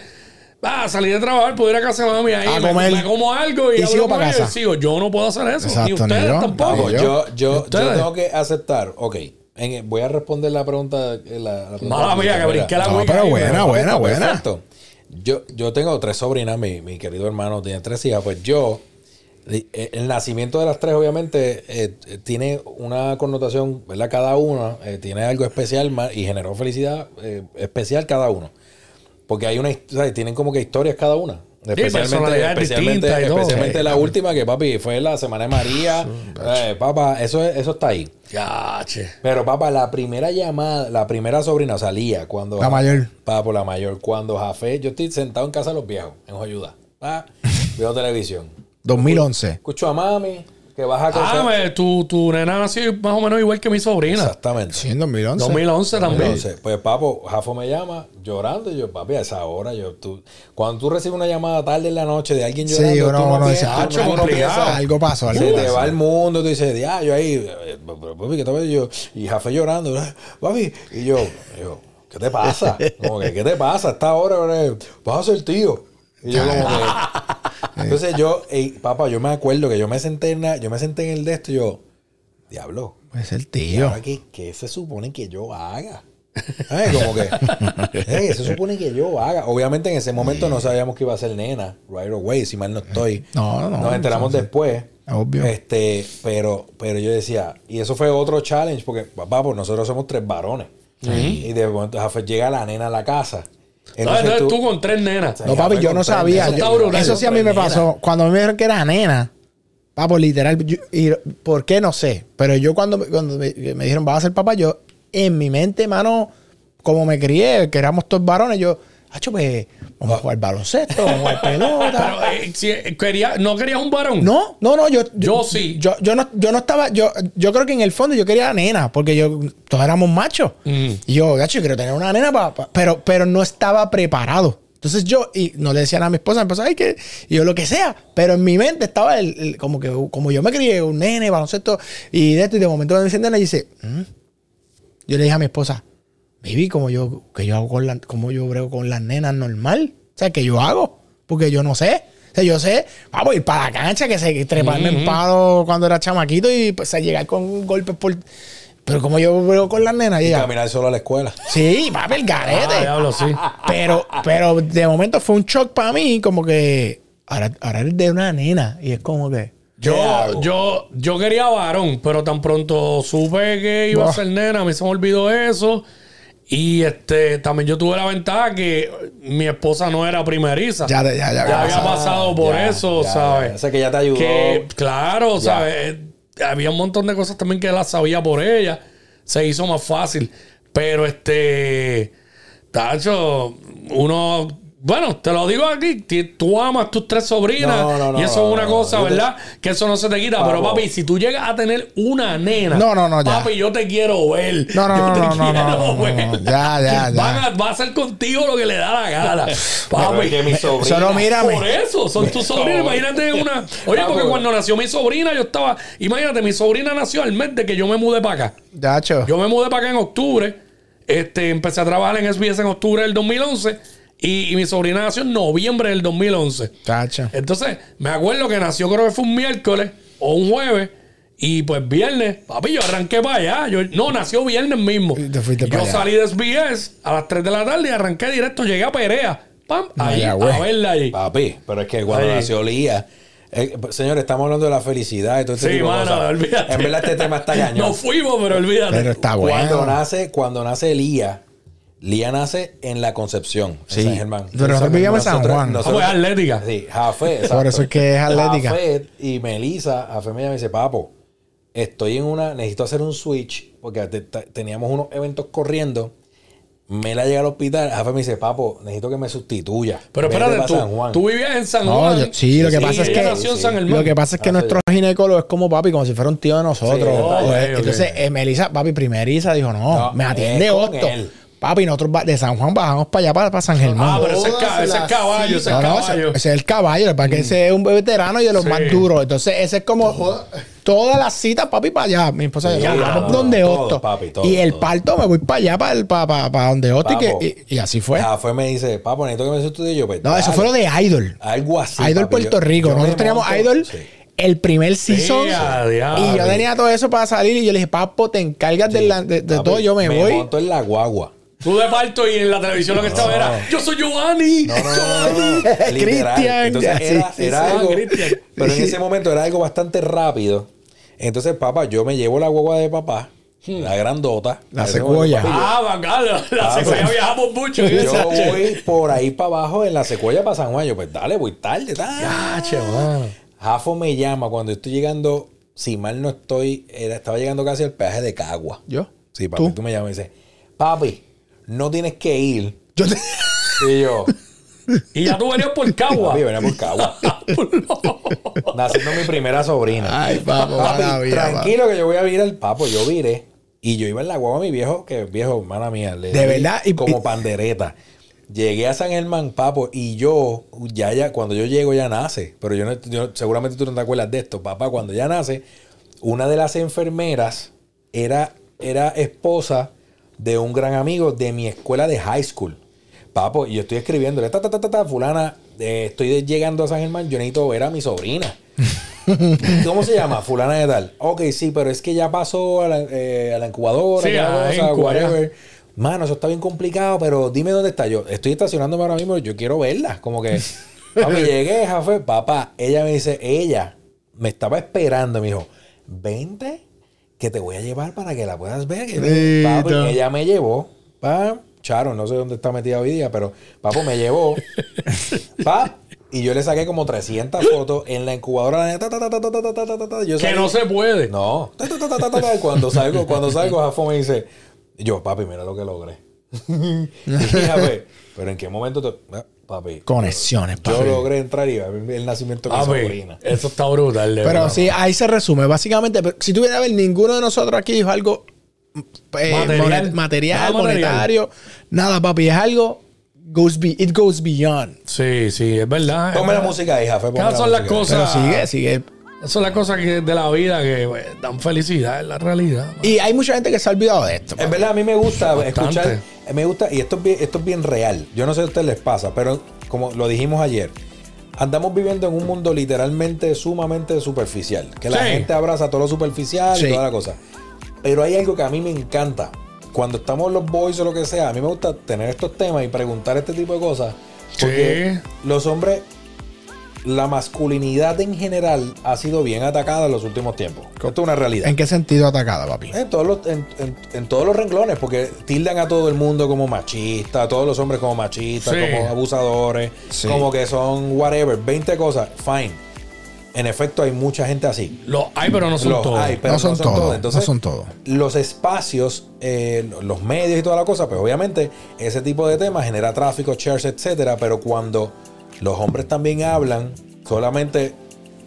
ah, salí de trabajar, puedo ir a casa de mami ahí, A me, comer. me como algo y, Y sigo con pa' ellos y casa. sigo. Yo no puedo hacer eso. Exacto, ni ni ustedes yo. tampoco. Yo. yo, yo, tengo que aceptar. Ok, en- voy a responder la pregunta. eh, La, la pregunta Mala mía, que brinqué la No, hueca pero ahí, buena, buena, buena. Perfecto. Yo, yo tengo tres sobrinas, mi, mi querido hermano tiene tres hijas. Pues yo, eh, el nacimiento de las tres, obviamente, eh, tiene una connotación, ¿verdad? Cada una eh, tiene algo especial y generó felicidad eh, especial cada uno. Porque hay una, hist- ¿sabes? tienen como que historias cada una. Especialmente, personalidades especialmente, especialmente Sí, la última que papi fue la semana de María. Eh, papá, eso, es- eso está ahí. Ya. Pero papá, la primera llamada, la primera sobrina salía cuando... La mayor. Papá, la mayor. Cuando Jafé, yo estoy sentado en casa de los viejos, en Joyuda. Ah, veo televisión. 2011. Escucho a mami que baja con... Ah, me- tu, tu nena nació más o menos igual que mi sobrina. Exactamente. Sí, en 2011. 2011 también. Entonces, pues papo, Jafo me llama llorando y yo, papi, a esa hora, yo, tú, cuando tú recibes una llamada tarde en la noche de alguien Sí, llorando, uno- tú no piensas- "Ah, no- complicado". piensas- Algo pasó, algo Se te va el mundo, tú dices, ya, yo ahí, papi, ¿qué te yo, y Jafé llorando, "Ah, papi, y yo, yo, ¿qué te pasa? Como que, ¿qué te pasa? A esta hora, bro, vas a ser tío. Y yo como que, entonces yo, ey, papá, yo me acuerdo que yo me senté en, la- yo me senté en el de esto y yo, diablo, Es el ¿y tío. qué, qué se supone que yo haga? ¿Sabes? Como que, "Ey, ¿qué se supone que yo haga? Obviamente en ese momento no sabíamos que iba a ser nena, right away, si mal no estoy. No, no, Nos enteramos después. obvio. Este, pero, pero yo decía, y eso fue otro challenge, porque papá, pues nosotros somos tres varones. Y de momento llega la nena a la casa. Entonces, entonces tú, con tres nenas. No, papi, yo no sabía. Eso está Yo- brutal. eso sí a mí me pasó. Cuando a mí me dijeron que era nena, papo, literal. yo- y ¿Por qué? No sé. Pero yo cuando, me- cuando me, me dijeron, vas a ser papá, yo en mi mente, mano, como me crié, que éramos todos varones, yo, hacho, pues, vamos a jugar baloncesto, vamos a jugar pelota. Pero eh, si, eh, quería, no querías un varón. No, no, no, yo, Yo sí. Yo, yo, no, yo no estaba, yo, yo creo que en el fondo yo quería nena, porque yo, todos éramos machos. Mm. Y yo, gacho, yo quiero tener una nena, pa- pa- pero, pero no estaba preparado. Entonces yo, y no le decían a mi esposa, mi esposa, ay, que, y yo lo que sea, pero en mi mente estaba el, el- como que, como yo me crié, un nene, baloncesto, y de esto, y de momento me dicen nena, y dice, "Mm". yo le dije a mi esposa, baby, como yo, que yo hago con la, como yo brego con las nenas normal, o sea, que yo hago, porque yo no sé. O sea, yo sé, vamos a ir para la cancha, que se treparme en palo cuando era chamaquito y pues a llegar con golpes por. Pero como yo brego con las nenas, y ella, caminar solo a la escuela. Sí, papi, el Ah, garete. diablo, sí. pero, pero de momento fue un shock para mí, como que ahora, ahora eres de una nena. Y es como que. Yo, yo, yo quería varón, pero tan pronto supe que iba a ser nena, a mí se me olvidó eso. Y este también yo tuve la ventaja que mi esposa no era primeriza. Ya, ya, ya, Ya ya. había pasado por Ya, eso, ya, ¿sabes? ya. O sea, que ya te ayudó. Que, claro, Ya. ¿sabes? Eh, Había un montón de cosas también que la sabía por ella. Se hizo más fácil. Pero este. Tacho, uno. Bueno, te lo digo aquí, tú amas tus tres sobrinas No, no, no, y eso es una no, cosa, te- ¿verdad? Que eso no se te quita. Pero papi, si tú llegas a tener una nena, No, no, no, ya. papi, yo te quiero ver. No, no, Yo no, te no, no, quiero no, no, no, ver. no. Ya, ya, ya. Van a- va a hacer contigo lo que le da la gana. Papi. es que mi sobrina. Solo mírame. Por eso, son tus sobrinas. Imagínate una. Oye, porque Vamos. cuando nació mi sobrina, yo estaba. Imagínate, mi sobrina nació el mes de que yo me mudé para acá. Yacho. Yo me mudé para acá en octubre. Este, empecé a trabajar en SBS en octubre del 2011. Y, y mi sobrina nació en noviembre del 2011. Yacho. Entonces, me acuerdo que nació, creo que fue un miércoles o un jueves. Y pues viernes, papi, yo arranqué para allá. Yo, no, nació viernes mismo. Y te fuiste yo para allá. salí de SBS a las 3 de la tarde y arranqué directo. Llegué a Perea. Pam, ahí, a verla allí. Papi, pero es que cuando Ahí. nació Lía. eh, señor, estamos hablando de la felicidad y todo este Sí, tipo mano. En verdad, este tema está cañón. No fuimos, pero olvídate. Pero está Cuando bueno. nace, cuando nace Lía, Lía nace en la Concepción, en Sí. San Germán. Pero nosotros vivíamos en San Juan. Ah, pues, atlética. Sí, Jafé. Por eso es que es atlética. Jafet y Melissa, Jafé me llama y dice, papo, estoy en una, necesito hacer un switch, porque te- te- teníamos unos eventos corriendo. Mela llega al hospital, Jafé me dice, papo, necesito que me sustituya. Pero espérate, tú, Juan". tú vivías en San No, Juan. yo- sí, lo que pasa es que- sí, San sí. Lo que pasa es que Ah, nuestro ginecólogo es como papi, como si fuera un tío de nosotros. Sí, Pues. Entonces, eh, Melissa, papi, primeriza, dijo, no, No, me atiende es Otto. Papi, nosotros de San Juan bajamos para allá, para, para San Germán. Ah, pero ese es, ca- ese es caballo, ese es No, no, ese, caballo. ese es el caballo, para que ese es un veterano y de los Sí. más duros. Entonces, ese es como todas las citas, papi, para allá. Mi esposa y yo, vamos donde Otto. papi, todo, y el todo. parto me voy para allá, para, el, para, para, para donde Otto. Y, y, y así fue. Jafé me dice, papo, necesito que me. Y yo, pues, No, eso fue lo de Idol. Algo así. Idol papi. Puerto Yo- Rico. yo me Nosotros teníamos monto- Idol Sí. el primer season. y yo tenía todo eso para salir. Y yo le dije, papo, te encargas de, la- de- de Papi, todo. Yo me, voy. monto en la guagua. Tú de parto y en la televisión lo que estaba era Yo soy Giovanni. No, no, no. Cristian, Entonces ya, era, era sí. algo. Ah, Cristian. Pero en ese momento era algo bastante rápido. Entonces, papá, yo me llevo la guagua de papá, la grandota. La secuoya. Ah, bacán. La Ah, secuoya sí. viajamos mucho. Yo voy por ahí para abajo en la secuoya para San Juan. Yo, pues dale, voy tarde. tal. Che, mano. Jafo me llama cuando estoy llegando, si mal no estoy, era, estaba llegando casi al peaje de Cagua. ¿Yo? Sí, papi, ¿Tú? tú, me llamas y dices, papi, no tienes que ir. Yo te- Y yo, Y ya tú venías por Cagua. papi, venía por Cagua. Naciendo mi primera sobrina. Ay, papo, Papi, tranquilo que yo voy a virar el papo. Yo viré. Y yo iba en la guagua mi viejo, que viejo, hermana mía. le De verdad, y- como y- pandereta. Llegué a San Germán, papo, y yo, ya, ya, cuando yo llego ya nace. Pero yo, no, yo- seguramente tú no te acuerdas de esto, papá. Cuando ya nace, una de las enfermeras era, era esposa de un gran amigo de mi escuela de high school. Papo, y yo estoy escribiéndole, ta, ta, ta, ta, ta, fulana, eh, estoy llegando a San Germán, yo necesito ver a mi sobrina. ¿Cómo se llama? Fulana de tal. Ok, sí, pero es que ya pasó a la, eh, a la incubadora, Sí, ya a whatever. Mano, eso está bien complicado, pero dime dónde está. Yo estoy estacionándome ahora mismo, yo quiero verla. Como que, papi, llegué, jefe, papá. Ella me dice, ella me estaba esperando, me dijo, vente, que te voy a llevar para que la puedas ver. Ella me llevó. Charo, no sé dónde está metida hoy día, pero papo me llevó. pap, y yo le saqué como 300 fotos en la incubadora. Que no se puede. No. Cuando salgo, cuando salgo, Jafo me dice, yo, papi, mira lo que logré. Fíjate, pero en qué momento te... Papi. Conexiones, Yo papi. logré entrar y ver el nacimiento de mi sobrina. eso está brutal. de Pero verdad. sí, ahí se resume. Básicamente, pero si tuviera a ver, ninguno de nosotros aquí dijo algo eh, Material. monet- material, Nada material. monetario. Nada, papi. Es algo. Goes be, it goes beyond. Sí, sí, es verdad. Ponme es la verdad. música Esas la son las cosas. Pero sigue, sigue. Esas son las cosas que de la vida que pues, dan felicidad en la realidad. Y hay mucha gente que se ha olvidado de esto. En verdad, a mí me gusta Bastante. escuchar, me gusta, y esto es, bien, esto es bien real. Yo no sé si a ustedes les pasa, pero como lo dijimos ayer, andamos viviendo en un mundo literalmente sumamente superficial. Que la Sí. gente abraza todo lo superficial Sí. y toda la cosa. Pero hay algo que a mí me encanta. Cuando estamos los boys o lo que sea, a mí me gusta tener estos temas y preguntar este tipo de cosas. Porque Sí. los hombres la masculinidad en general ha sido bien atacada en los últimos tiempos. Esto es una realidad. ¿En qué sentido atacada, papi? En todos, los, en, en- en todos los renglones, porque tildan a todo el mundo como machista, a todos los hombres como machistas, Sí. como abusadores, Sí. como que son whatever, 20 cosas, fine. En efecto, hay mucha gente así. Los hay, pero no son Los todos. hay, pero no son todos. Entonces, no son todos. los espacios, eh, los medios y toda la cosa, pues obviamente ese tipo de temas genera tráfico, shares, etcétera. Pero cuando los hombres también hablan, solamente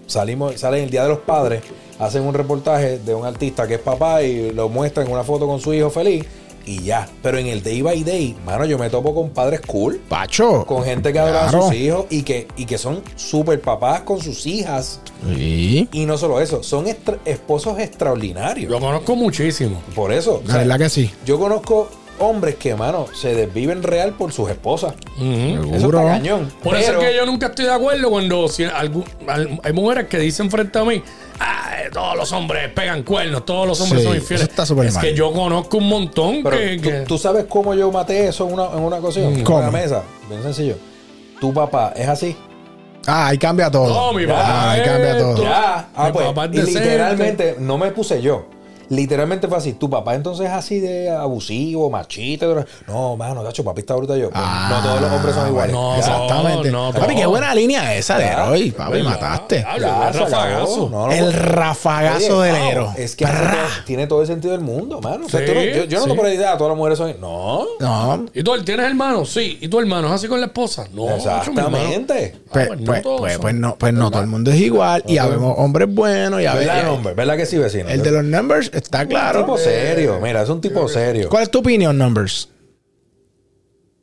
salimos, salen el Día de los Padres, hacen un reportaje de un artista que es papá y lo muestran en una foto con su hijo feliz y ya. Pero en el Day by Day, mano, yo me topo con padres cool. Pacho. Con gente que habla Claro. a sus hijos y que, y que son super papás con sus hijas. Sí. Y no solo eso, son esposos extraordinarios. Lo conozco muchísimo. Por eso, o La sea, verdad que sí. yo conozco hombres que, mano, se desviven real por sus esposas. Ujú. Eso Seguro. está cañón. Por eso Pero- es que yo nunca estoy de acuerdo cuando si algún- hay mujeres que dicen frente a mí, "Ah, todos los hombres pegan cuernos, todos los hombres Sí, son infieles. eso está súper es mal. que yo conozco un montón Pero que, ¿tú, que- tú sabes cómo yo maté eso en una, en una ocasión, en una mesa. Bien sencillo. Tu papá es así. Ah, ahí cambia todo. No, mi Ah, papá ahí es- cambia todo. Ya. Ah, Mi pues, papá es y literalmente, no me puse yo. Literalmente fue así. Tu papá entonces es así de abusivo, machista. No, mano, gacho, papi está ahorita yo. Pues, Ah, no todos los hombres son iguales. no. Exactamente. no, papi, qué buena línea esa de hoy. Papi, mataste. Acabó. rafagazo. No, no, El rafagazo del wow, héroe. Es que tiene todo el sentido del mundo, mano. O sea, Sí, tú no- yo, yo no la idea, todas las mujeres son. No. No. ¿Y tú tienes hermanos? Sí. ¿Y tu hermano es así con la esposa? No. Exactamente. Ah, Pues, pues no pues, pues, no, pues no, todo el mundo es igual. Y habemos hombres buenos. Y ¿Verdad, habemos, hombre? ¿Verdad que sí, vecino? el de los numbers está Un claro. tipo serio. Mira, es un tipo serio. ¿Cuál es tu opinión, numbers?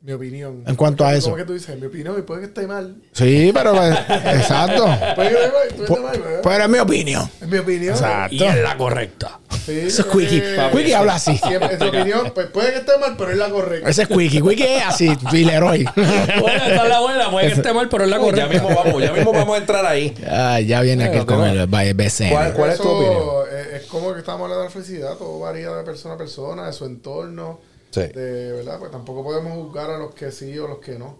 Mi opinión. En cuanto a eso. Como que tú dices, mi opinión, y puede que esté mal. Sí, pero pues, exacto. Puede que esté mal. Pero es mi opinión. Es mi opinión. Exacto. Y es la correcta. Sí, Eso es Quickie. eh, Quickie habla así. Es tu opinión, pues puede que esté mal, pero es la correcta. Ese es Quickie. Quickie es así. Y Leroy. Bueno, es la buena. Puede que esté mal, pero es la Uy, correcta. ya mismo vamos, ya mismo vamos a entrar ahí. Ah, ya viene aquel con el BCN. ¿Cuál- cuál es tu opinión? eh, Es, como que estamos hablando de la felicidad, todo varía de persona a persona, de su entorno. Sí. De verdad, pues tampoco podemos juzgar a los que sí o los que no.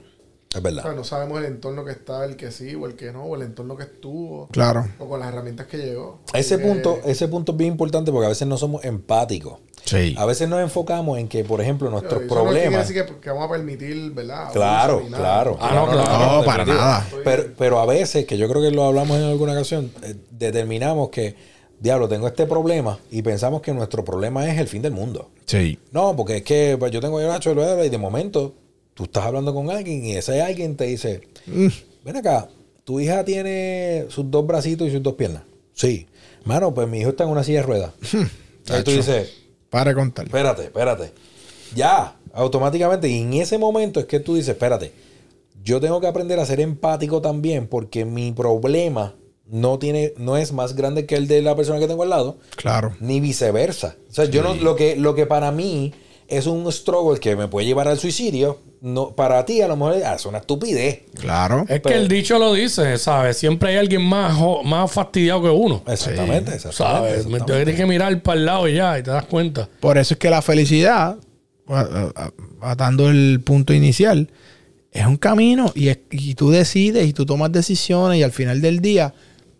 Es O sea, verdad. no sabemos el entorno que está, el que sí o el que no, o el entorno que estuvo, Claro. o con las herramientas que llegó. Ese que- punto, ese punto es bien importante porque a veces no somos empáticos. Sí. A veces nos enfocamos en que, por ejemplo, nuestros Eso no quiere problemas. decir que, que vamos a permitir, ¿verdad? Claro, claro. Ah, no, claro. No, para nada. Pero, pero a veces, que yo creo que lo hablamos en alguna ocasión, eh, determinamos que, diablo, tengo este problema y pensamos que nuestro problema es el fin del mundo. Sí. No, porque es que pues, yo tengo el Nacho y de momento tú estás hablando con alguien y ese alguien te dice, Mm. ven acá, tu hija tiene sus dos bracitos y sus dos piernas. Sí. Mano, pues mi hijo está en una silla de ruedas. Ahí tú dices, Para contar. espérate, espérate. Ya, automáticamente. Y en ese momento es que tú dices, espérate, yo tengo que aprender a ser empático también porque mi problema no tiene, no es más grande que el de la persona que tengo al lado, Claro. ni viceversa. O sea, yo no, lo que, lo que para mí es un struggle que me puede llevar al suicidio, no, para ti a lo mejor ah, es una estupidez. Claro. Es Pero- que el dicho lo dice, ¿sabes? Siempre hay alguien más, más fastidiado que uno. Exactamente, exactamente. ¿Sabes? Me exactamente. tienes que mirar para el lado y ya, y te das cuenta. Por eso es que la felicidad, atando el punto inicial, es un camino y, es- y tú decides y tú tomas decisiones y al final del día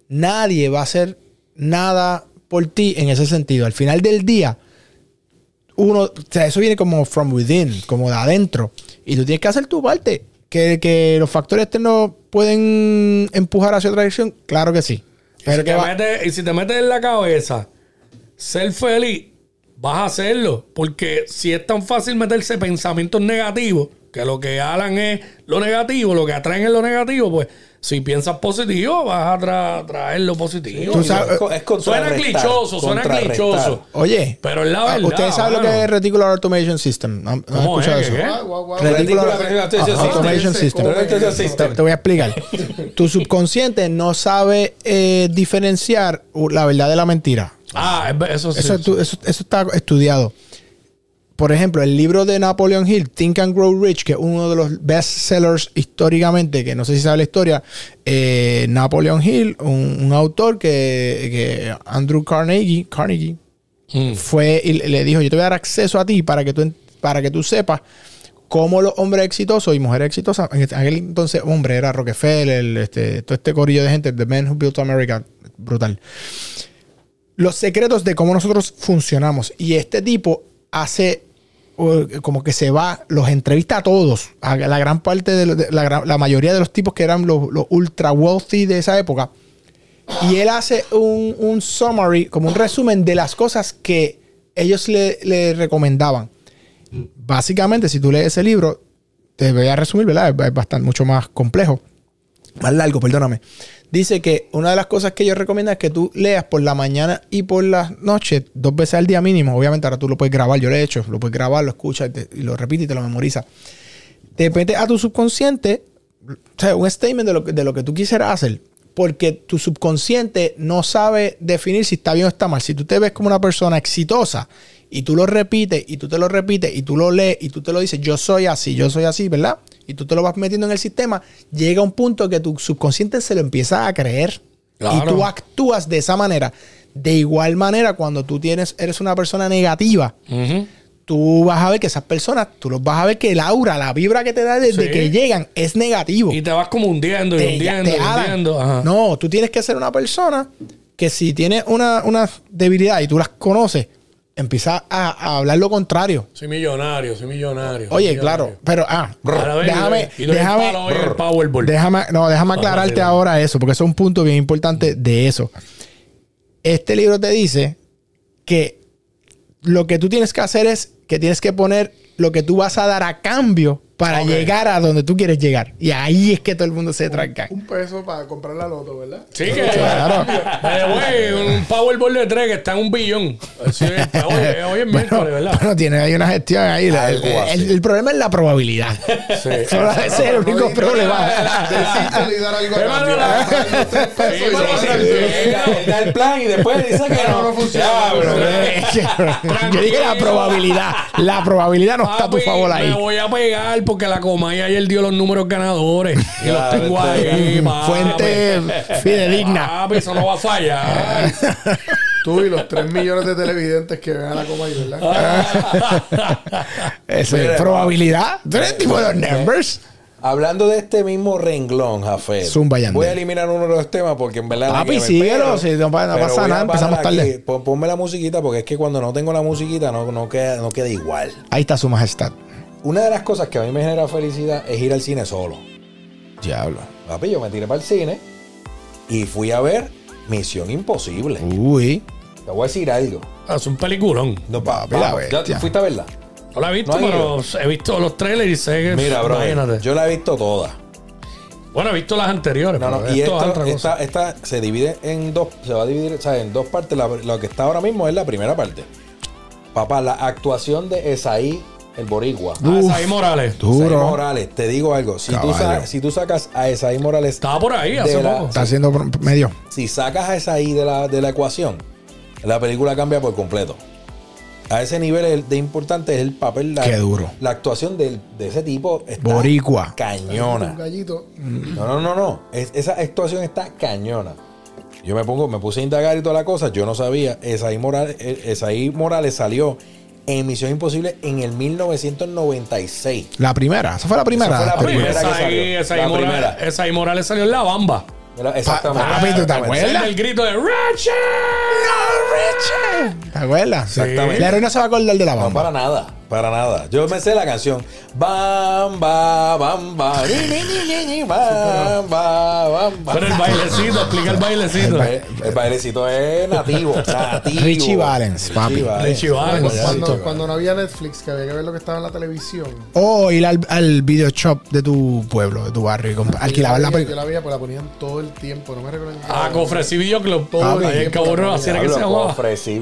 nadie va a hacer nada por ti en ese sentido. Al final del día, uno, o sea, eso viene como from within, como de adentro. Y tú tienes que hacer tu parte. Que, que los factores externos pueden empujar hacia otra dirección, claro que sí. Pero si que va- metes- y si te metes en la cabeza ser feliz, vas a hacerlo. Porque si es tan fácil meterse pensamientos negativos, que lo que hablan es lo negativo, lo que atraen es lo negativo, pues si piensas positivo, vas a tra- traer lo positivo. Tú sabes- Es co- es suena clichoso, suena clichoso. Oye, Pero es la ah, verdad, ustedes saben lo que es Reticular Automation System. ¿No, escuchado ¿Qué, eso? Reticular Reticular Automation Automation System. Automation Te, System. te voy a explicar. tu subconsciente no sabe eh, diferenciar la verdad de la mentira. Ah, es- eso sí. Eso, eso- eso está estudiado. Por ejemplo, el libro de Napoleon Hill, Think and Grow Rich, que es uno de los best sellers históricamente, que no sé si sabe la historia, eh, Napoleon Hill, un, un autor que, que Andrew Carnegie, Carnegie Mm. fue y le dijo, yo te voy a dar acceso a ti para que tú, para que tú sepas cómo los hombres exitosos y mujeres exitosas, en aquel entonces hombre era Rockefeller, este, todo este corillo de gente, The Men Who Built America, brutal. Los secretos de cómo nosotros funcionamos. Y este tipo hace como que se va, los entrevista a todos, a la gran parte de, la, la mayoría de los tipos que eran los, los ultra wealthy de esa época. Y él hace un, un summary, como un resumen de las cosas que ellos le, le recomendaban. Básicamente, si tú lees ese libro, te voy a resumir, ¿verdad? Es bastante, mucho más complejo. Más largo, perdóname. Dice que una de las cosas que ellos recomiendan es que tú leas por la mañana y por la noche, dos veces al día mínimo. Obviamente ahora tú lo puedes grabar, yo lo he hecho, lo puedes grabar, lo escuchas y lo repites y te lo memorizas. Te metes a tu subconsciente, o sea, un statement de lo, que- de lo que tú quisieras hacer. Porque tu subconsciente no sabe definir si está bien o está mal. Si tú te ves como una persona exitosa y tú lo repites y tú te lo repites y tú lo lees y tú te lo dices, yo soy así, yo soy así, ¿verdad? Y tú te lo vas metiendo en el sistema, llega un punto que tu subconsciente se lo empieza a creer. Claro. Y tú actúas de esa manera. De igual manera, cuando tú tienes, eres una persona negativa, tú vas a ver que esas personas, tú los vas a ver que el aura, la vibra que te da desde Sí. que llegan es negativo. Y te vas como hundiendo y Te- hundiendo te y jalan. hundiendo. Ajá. No, tú tienes que ser una persona que si tiene una, una debilidad y tú las conoces, empieza a, a hablar lo contrario. Soy millonario, soy millonario. soy Oye, millonario. claro, pero ah, ven, déjame, y déjame, palo en el Powerball. déjame, no, déjame aclararte ahora eso, porque eso es un punto bien importante de eso. Este libro te dice que lo que tú tienes que hacer es que tienes que poner lo que tú vas a dar a cambio para llegar a donde tú quieres llegar. Y ahí es que todo el mundo se tranca. Un peso para comprar la loto, ¿verdad? Sí, que. Claro. Eh, güey, un Powerball de tres que está en un billón. Sí, oye, hoy es miércoles, ¿verdad? Bueno, tiene ahí una gestión ahí. La- el, Algo así. el- el problema es la probabilidad. Sí. Solo ese es el único No, problema. Decirte y dar algo da- el plan y después dice que no, no funciona. Yo dije la probabilidad. La probabilidad no está a tu favor ahí. Me voy a pegar porque la Comay ayer dio los números ganadores. Y los tengo ahí, papi. Fuente fidedigna. Papi, eso no va a fallar. Tú y los 3 millones de televidentes que ven a la coma ahí, ¿verdad? Eso es probabilidad. ¿Tú eres el tipo de los numbers? Hablando de este mismo renglón, Jafé. Zumba, Yandel. Voy a eliminar uno de los temas porque en verdad. Papi, síguelo, si no pasa nada, empezamos tarde. Ponme la musiquita porque es que cuando no tengo la musiquita no, no, queda, no queda igual. Ahí está su majestad. Una de las cosas que a mí me genera felicidad es ir al cine solo. Diablo. Papi, yo me tiré para el cine y fui a ver Misión Imposible. Uy. Te voy a decir algo. Ah, Es un peliculón. No, pa- Papi, la pa- ¿Ya bestia. fuiste a verla? No la he visto, No pero he visto los trailers y sé que. Mira, bro, imagínate. yo la he visto toda. Bueno, he visto las anteriores. No, no, pero y esto es cosa. esta, esta se divide en dos, se va a dividir, o sea, en dos partes. La- lo que está ahora mismo es la primera parte. Papá, la actuación de Esaí, el boricua. Ah, Esaí Morales. Esaí Duro. Morales, te digo algo. Si tú, Caballo. sa- si tú sacas a Esaí Morales, Estaba por ahí hace De la- poco. Está haciendo medio. si sacas a Esaí de la, de la ecuación, la película cambia por completo. A ese nivel el- de importante es el papel, la, Qué duro. la actuación del- de ese tipo está Boricua. cañona. Un gallito. No, no, no, no. Es- esa actuación está cañona. Yo me pongo, me puse a indagar y toda la cosa. Yo no sabía. Esaí Morales, eh, Esaí Morales salió en Misión Imposible en el 1996. La primera. Esa fue la primera. Esa fue la primera que Esaí- salió. La Morales- primera. Esaí Morales salió en la bamba. Exactamente. papi, ¿tú te Exactamente. acuerdas? El grito de Ratchet. ¿Te acuerdas? Exactamente. La heroína se va a acordar de la No, bamba. para nada. Para nada. Yo me sé la canción. Bamba, bamba, ni, ni, ni, ni, ni, bamba, bamba. Pero el bailecito, explica el bailecito. El, el bailecito es nativo. nativo. Richie Valens, papi. Richie Valens. Cuando, cuando, Exacto. cuando no había Netflix, que había que ver lo que estaba en la televisión. O ir al, al video shop de tu pueblo, de tu barrio, y alquilaban la Yo película. la veía, pues la ponían todo el tiempo. No me recuerdo. Ah. Cofresí Videoclub. Todo el tiempo Rojo, así era que se llamaba. Sí,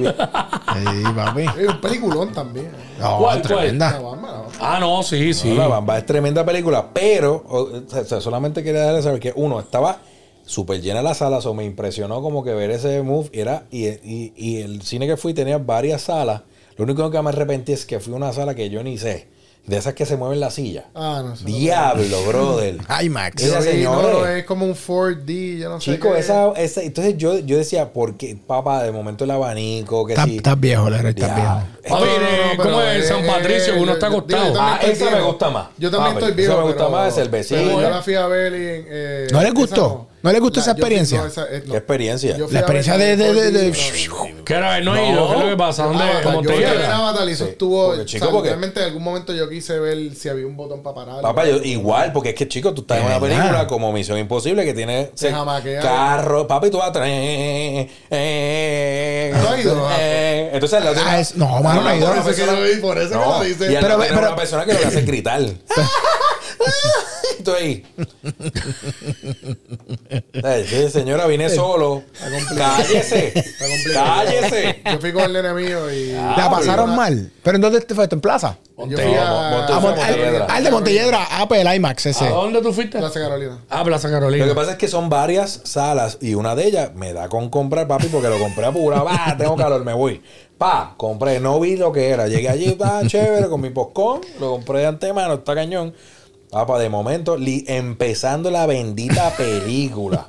papi. Un peliculón también. No, Tremenda. bamba, la bamba. Ah, no, sí, sí. La Bamba es tremenda película, pero o, o sea, solamente quería darle a saber que uno estaba súper llena la sala, o me impresionó como que ver ese move era y, y- y el cine que fui tenía varias salas. Lo único que me arrepentí es que fui a una sala que yo ni sé. De esas que se mueven la silla. Ah, no sé. Diablo, brother. IMAX. Esa vi, señora. no, es como un 4D, yo no sé. Chico, qué. esa, esa, entonces yo, yo decía, ¿por qué, papá, de momento el abanico, que Estás sí. estás viejo, Lero, estás viejo. Papi, No, no, no, eh, ¿cómo pero, es eh, San Patricio? eh, que uno está acostado. Ah, esa me gusta más. Yo también Papi, estoy viejo. esa me gusta pero- más, es el vecino. yo la fui a ver y en, eh, ¿No le esa gustó? ¿No le gustó esa yo fui- experiencia? no, esa- eh, no. ¿Qué experiencia? Yo fui La experiencia de- de- de- de- no, no, no. ¿Qué era? No he ido. ¿Qué es lo que pasa? ¿Dónde? Avatar, ¿Cómo yo te fui a ver llegas? Avatar y eso Sí. estuvo. Porque, o chico, sea, porque- realmente en algún momento yo quise ver si había un botón para parar. Papá, yo, igual, porque es que, chico, tú estás en una película como Misión Imposible que tiene Se carro, papi, tú vas atrás. eh, eh, ¿Tú has ido? eh, Entonces, la Ah, es- no, mano, no ha ido. por eso que lo vi, por eso que No, lo y dice. Pero- una persona que lo que hace es gritar. Estoy ahí. Sí, señora, vine solo. Cállese. complicado. Cállese. Yo fui con el nene mío y. La pasaron mal. ¿Pero en dónde te fue? ¿En plaza? Yo fui a. Ah, Montelledra. al, de Montelledra. Ah, pues el IMAX ese. ¿A dónde tú fuiste? Plaza Carolina. Ah, Plaza Lo Carolina. que pasa es que son varias salas y una de ellas me da con comprar, papi, porque lo compré apurado. Va, tengo calor, me voy. Pa, compré, no vi lo que era. Llegué allí, está chévere, con mi postcón, lo compré de antemano, está cañón. Papá, de momento, li- empezando la bendita película.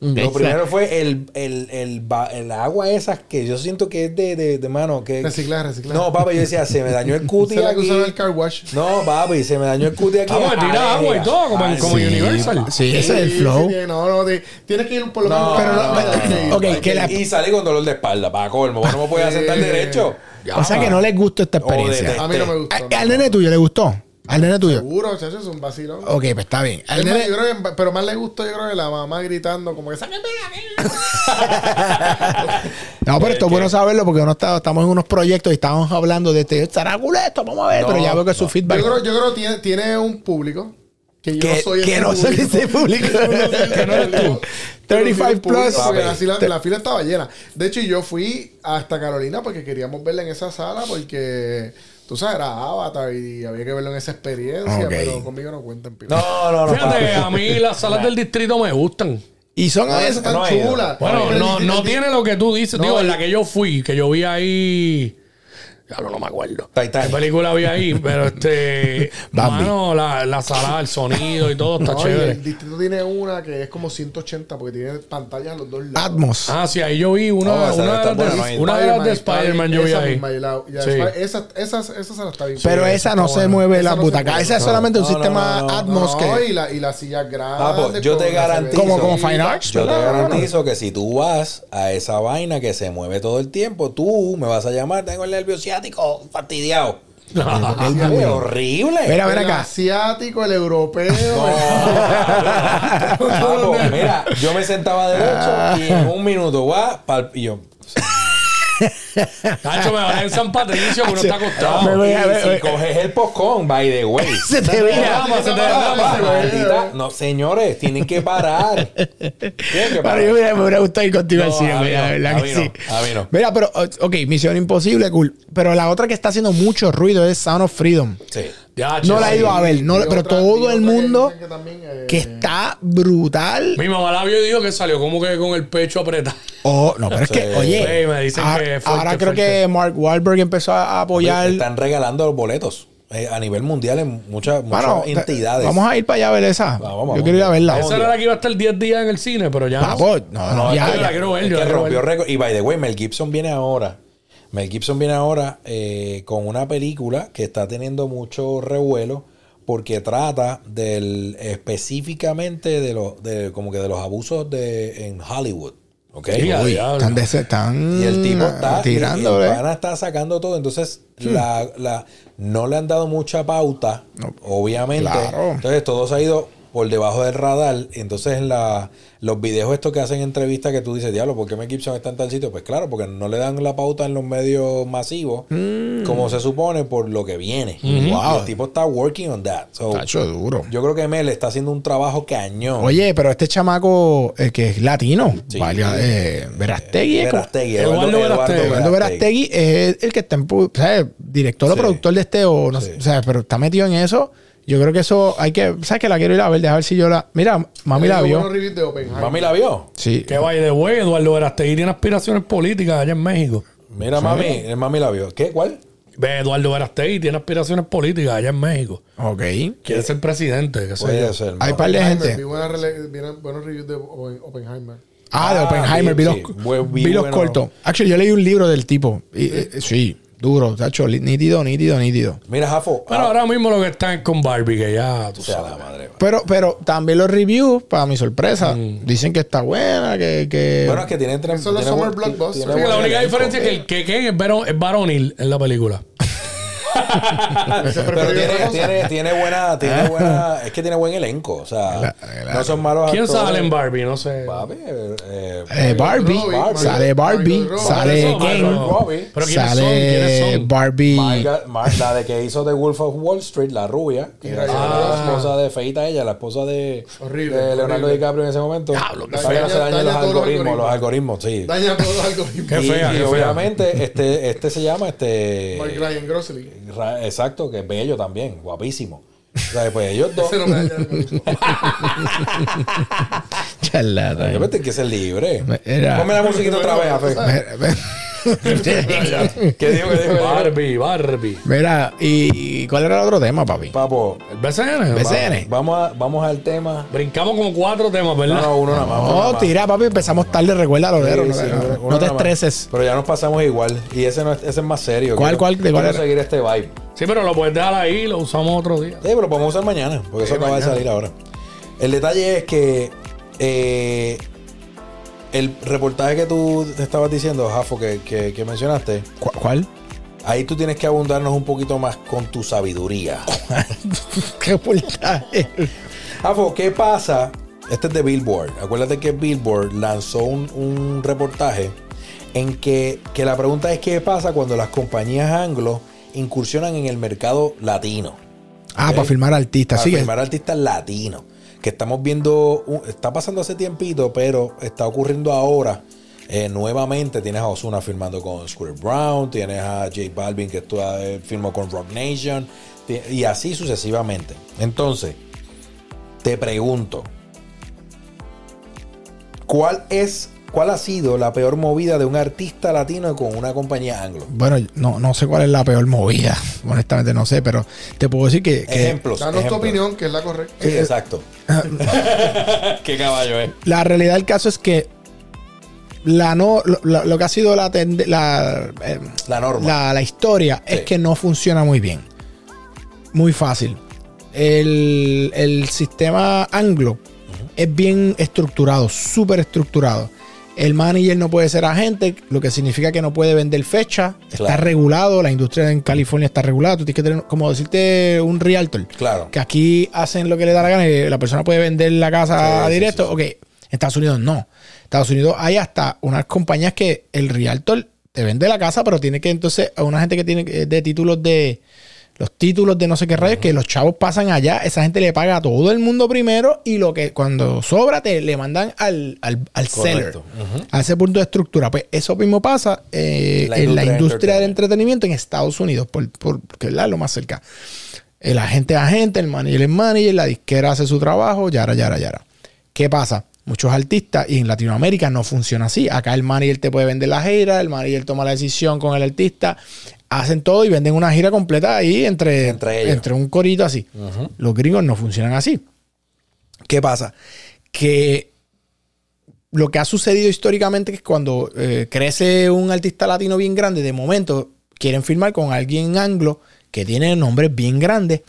Lo primero fue el, el, el, el agua esa que yo siento que es de, de, de mano. Que, Reciclar, reciclar. No, papi, yo decía, se me dañó el cuti Se la que aquí. el car wash. No, papi, se me dañó el cuti aquí. Ah, pues tira agua y todo, como como sí. Universal. Sí, ese es el flow. sí, no, no, ti- tienes que ir por lo No, menos. Pero no, no, pero- no, no, ok, hay que la- Y salí con dolor de espalda, para colmo. No me podía sentar derecho. o sea que no les gustó esta experiencia. A mí no me gustó. ¿Al nene tuyo le gustó? ¿Al nene tuyo? Seguro, chacho, es un vacilón. Ok, pues está bien. Al más, nene- yo creo que- pero más le gustó, yo creo que la mamá gritando, como que sáquenme de aquí". No, pero esto es bueno saberlo porque uno está, estamos en unos proyectos y estamos hablando de este. ¿Estará esto? Vamos a ver. No, pero ya veo que su feedback. Yo creo, yo creo que tiene, tiene un público que yo que, soy que ese no soy ese público. que no eres tú. 35 plus. Así la, la fila estaba llena. De hecho, yo fui hasta Carolina porque queríamos verla en esa sala porque, tú sabes, era Avatar y había que verlo en esa experiencia, pero conmigo no cuentan. pico. No, no, no. Fíjate, a mí las salas del distrito me gustan. Y son a veces. está no he ido. chula. Bueno, no, no tiene lo que tú dices. No, Digo, en la que yo fui, que yo vi ahí. Claro, no me acuerdo. Titanic. ¿Qué película vi ahí? Pero este. Mano, la, la sala, el sonido y todo está No, chévere. el distrito tiene una que es como 180 porque tiene pantallas a los dos lados. Atmos. Ah, sí, ahí yo vi una, Oh, una, de, buena, de, no una de las de Spider-Man yo vi ahí. misma, y la- y la Sí. Esa, esa, esa sala está bien. pero esa no se buena. mueve Esa la no se butaca. Esa es solamente un sistema. Atmos No, que. y, la, y las sillas grandes. Papo, yo te la garantizo. Como- como. Fine Arts, Yo te garantizo que si tú vas a esa vaina que se mueve todo el tiempo, tú me vas a llamar, tengo el nervio ciático fastidiado. Es horrible. Mira, El acá. asiático, el europeo. Papo, mira, yo me sentaba derecho y en un minuto, va, pal- y yo. Tacho, me van en San Patricio, que uno está Me acostado. voy a y ver, si coges el postcón, by the way. Se te vira. se te. Maldita- No, señores, tienen que parar. Tienen que parar. yo me, me hubiera gustado ir contigo al cine, la verdad que sí. Mira, pero, ok, Misión Imposible, cool. Pero la otra que está haciendo mucho ruido es Sound of Freedom. Sí. Ya, No la he ido a ver, no, pero otra- todo el mundo que también, eh, que está brutal. Mi mamá la vio y dijo que salió como que con el pecho apretado. Oh, no, pero es que, oye, me dicen ah- que fuerte, ahora creo fuerte. que Mark Wahlberg empezó a apoyar. Están regalando los boletos eh, a nivel mundial en muchas, muchas Bueno, entidades. Vamos a ir para allá a ver esa. Vamos, vamos. Yo quiero ir a verla. Esa era la que iba a estar 10 días en el cine, pero ya. no. Papo, no, no, No, ya, la ya. quiero ver, Es que rompió récord. Y by the way, Mel Gibson viene ahora. Mel Gibson viene ahora eh, con una película que está teniendo mucho revuelo porque trata del específicamente de los de como que de los abusos de en Hollywood. ¿Ok? Sí, ya, Uy, diablo. están, des- están Y el tipo está tirando, y el ¿eh? está sacando todo. Entonces, la, la, no le han dado mucha pauta, obviamente. Claro. Entonces, todo se ha ido por debajo del radar. Entonces, la, los videos estos que hacen entrevistas que tú dices, diablo, ¿por qué Mel Gibson está en tal sitio? Pues claro, porque no le dan la pauta en los medios masivos, Mm. como se supone, por lo que viene. Y el tipo está working on that. So, Tacho, duro. yo creo que Mel está haciendo un trabajo cañón. Oye, pero este chamaco eh, que es latino, Sí. eh, Verastegui, ¿es como- Verastegui, Eduardo Eduardo, Verastegui. Eduardo Verastegui es el que está en, o sea, director o productor de este o no sé, o sea, pero está metido en eso. Yo creo que eso hay que, sabes que la quiero ir a ver, dejar ver si yo la, mira, mami la vio. Mami la vio. Sí. Que vaya de güey, Eduardo Verastegui tiene aspiraciones políticas allá en México. Mira, mami, eh, mami la vio. ¿Qué? ¿Cuál? Ve, Eduardo Verastegi tiene aspiraciones políticas allá en México. Ok. Quiere ser presidente, sé Puede ser. Hay par de Oppenheimer, gente. Vi buenos reviews de Oppenheimer. Ah, de Ah, Oppenheimer. vi- sí. los, cortos. Actually, yo leí un libro del tipo. Y, eh, sí, duro. Tacho, nítido, nítido, nítido. Mira, Jafo. Pero ah, ahora mismo lo que está es con Barbie, que ya tú o sea, sabes. la madre. Pero, pero también los reviews, para mi sorpresa, dicen que está buena, que... que Bueno, es que tiene tres. Son los summer blockbusters. Sí, que la única diferencia es que el que Ken es, varo- es varonil en la película. Pero tiene, tiene, tiene buena, tiene buena, es que tiene buen elenco, o sea, Claro. no son malos ¿Quién actores. sale en Barbie? No sé. Papi, eh, eh, Barbie, Robbie, Barbie. sale Barbie, sale Ken. ¿Pero quiénes son? ¿Quiénes sale son? Barbie. Marga- Mar- la de que hizo The Wolf of Wall Street, la rubia, que era Ryan la esposa de Feita ella, la esposa de, Horrible, de Leonardo horrible. DiCaprio en ese momento. Diablo, que se fea. dañen Daña los algoritmos, los algoritmos. sí. Daña todos los algoritmos. Qué y, fea, y obviamente este, este se llama este Mark Ryan Grosley. Exacto, que es bello también, guapísimo. O sea, pues ellos dos. No me. Charlatán. Yo me tengo que ser libre. Ponme la musiquita otra vez, Afe. ¿Qué dijo? ¿Qué dijo? Barbie, Barbie. Mira, ¿y, cuál era el otro tema, papi? Papo, El BCN. BCN. vamos, a- vamos al tema. Brincamos como cuatro temas, No, ¿verdad? no, uno nada más. uno nada No, más. tira, papi, empezamos tarde, recuerda, Lodero. Sí, no, sí, no- uno no te nada más. estreses. Pero ya nos pasamos igual. Y ese, no es, ese es más serio. ¿Cuál, cuál? ¿De cuál quiero era? seguir este vibe. Sí, pero lo puedes dejar ahí y lo usamos otro día. Sí, pero lo podemos usar mañana. Porque eso acaba de salir ahora. El detalle es que eh, el reportaje que tú te estabas diciendo, Jafo, que, que- que mencionaste, ¿Cu- ¿Cuál? ahí tú tienes que abundarnos un poquito más con tu sabiduría. ¿Qué reportaje? Jafo, ¿qué pasa? Este es de Billboard. Acuérdate que Billboard lanzó un, un reportaje en que, que la pregunta es qué pasa cuando las compañías anglo incursionan en el mercado latino. Ah, para filmar artistas. Para firmar artistas latinos. Que estamos viendo, está pasando hace tiempito, pero está ocurriendo ahora. Eh, nuevamente tienes a Osuna firmando con Scooter Brown, tienes a J Balvin que tú, eh, firmó con Rock Nation, ti- y así sucesivamente. Entonces, te pregunto, ¿cuál es, cuál ha sido la peor movida de un artista latino con una compañía anglo? Bueno, no, no sé cuál es la peor movida. Honestamente, no sé, pero te puedo decir que, que Ejemplos. Danos tu opinión, que es la correcta. Sí, exacto. ¿Qué caballo es? la realidad del caso es que la no, lo, que ha sido la, tende- la, eh, La norma. la, la historia es que no funciona muy bien. Muy fácil. El, el sistema anglo es bien estructurado, súper estructurado. El manager no puede ser agente, lo que significa que no puede vender fecha. Está regulado, la industria en California está regulada. Tú tienes que tener, como decirte, un realtor. Claro. Que aquí hacen lo que le da la gana y la persona puede vender la casa Sí, directo. sí. Ok, en Estados Unidos no. Estados Unidos hay hasta unas compañías que el realtor te vende la casa, pero tiene que entonces a una gente que tiene que- de títulos de los títulos de no sé qué rayos, que los chavos pasan allá, esa gente le paga a todo el mundo primero y lo que cuando sobra te le mandan al, al, al seller. A ese punto de estructura. Pues eso mismo pasa eh, La en la industria del entretenimiento en Estados Unidos, por, por, porque es lo más cerca. El agente es agente, el manager es manager, la disquera hace su trabajo, yara, yara, yara. ¿Qué pasa? Muchos artistas, y en Latinoamérica no funciona así. Acá el manager te puede vender la gira, el manager toma la decisión con el artista, hacen todo y venden una gira completa ahí entre, Entre ellos. entre un corito así. Los gringos no funcionan así. ¿Qué pasa? Que lo que ha sucedido históricamente es que cuando eh, crece un artista latino bien grande, de momento quieren firmar con alguien anglo que tiene nombres bien grandes,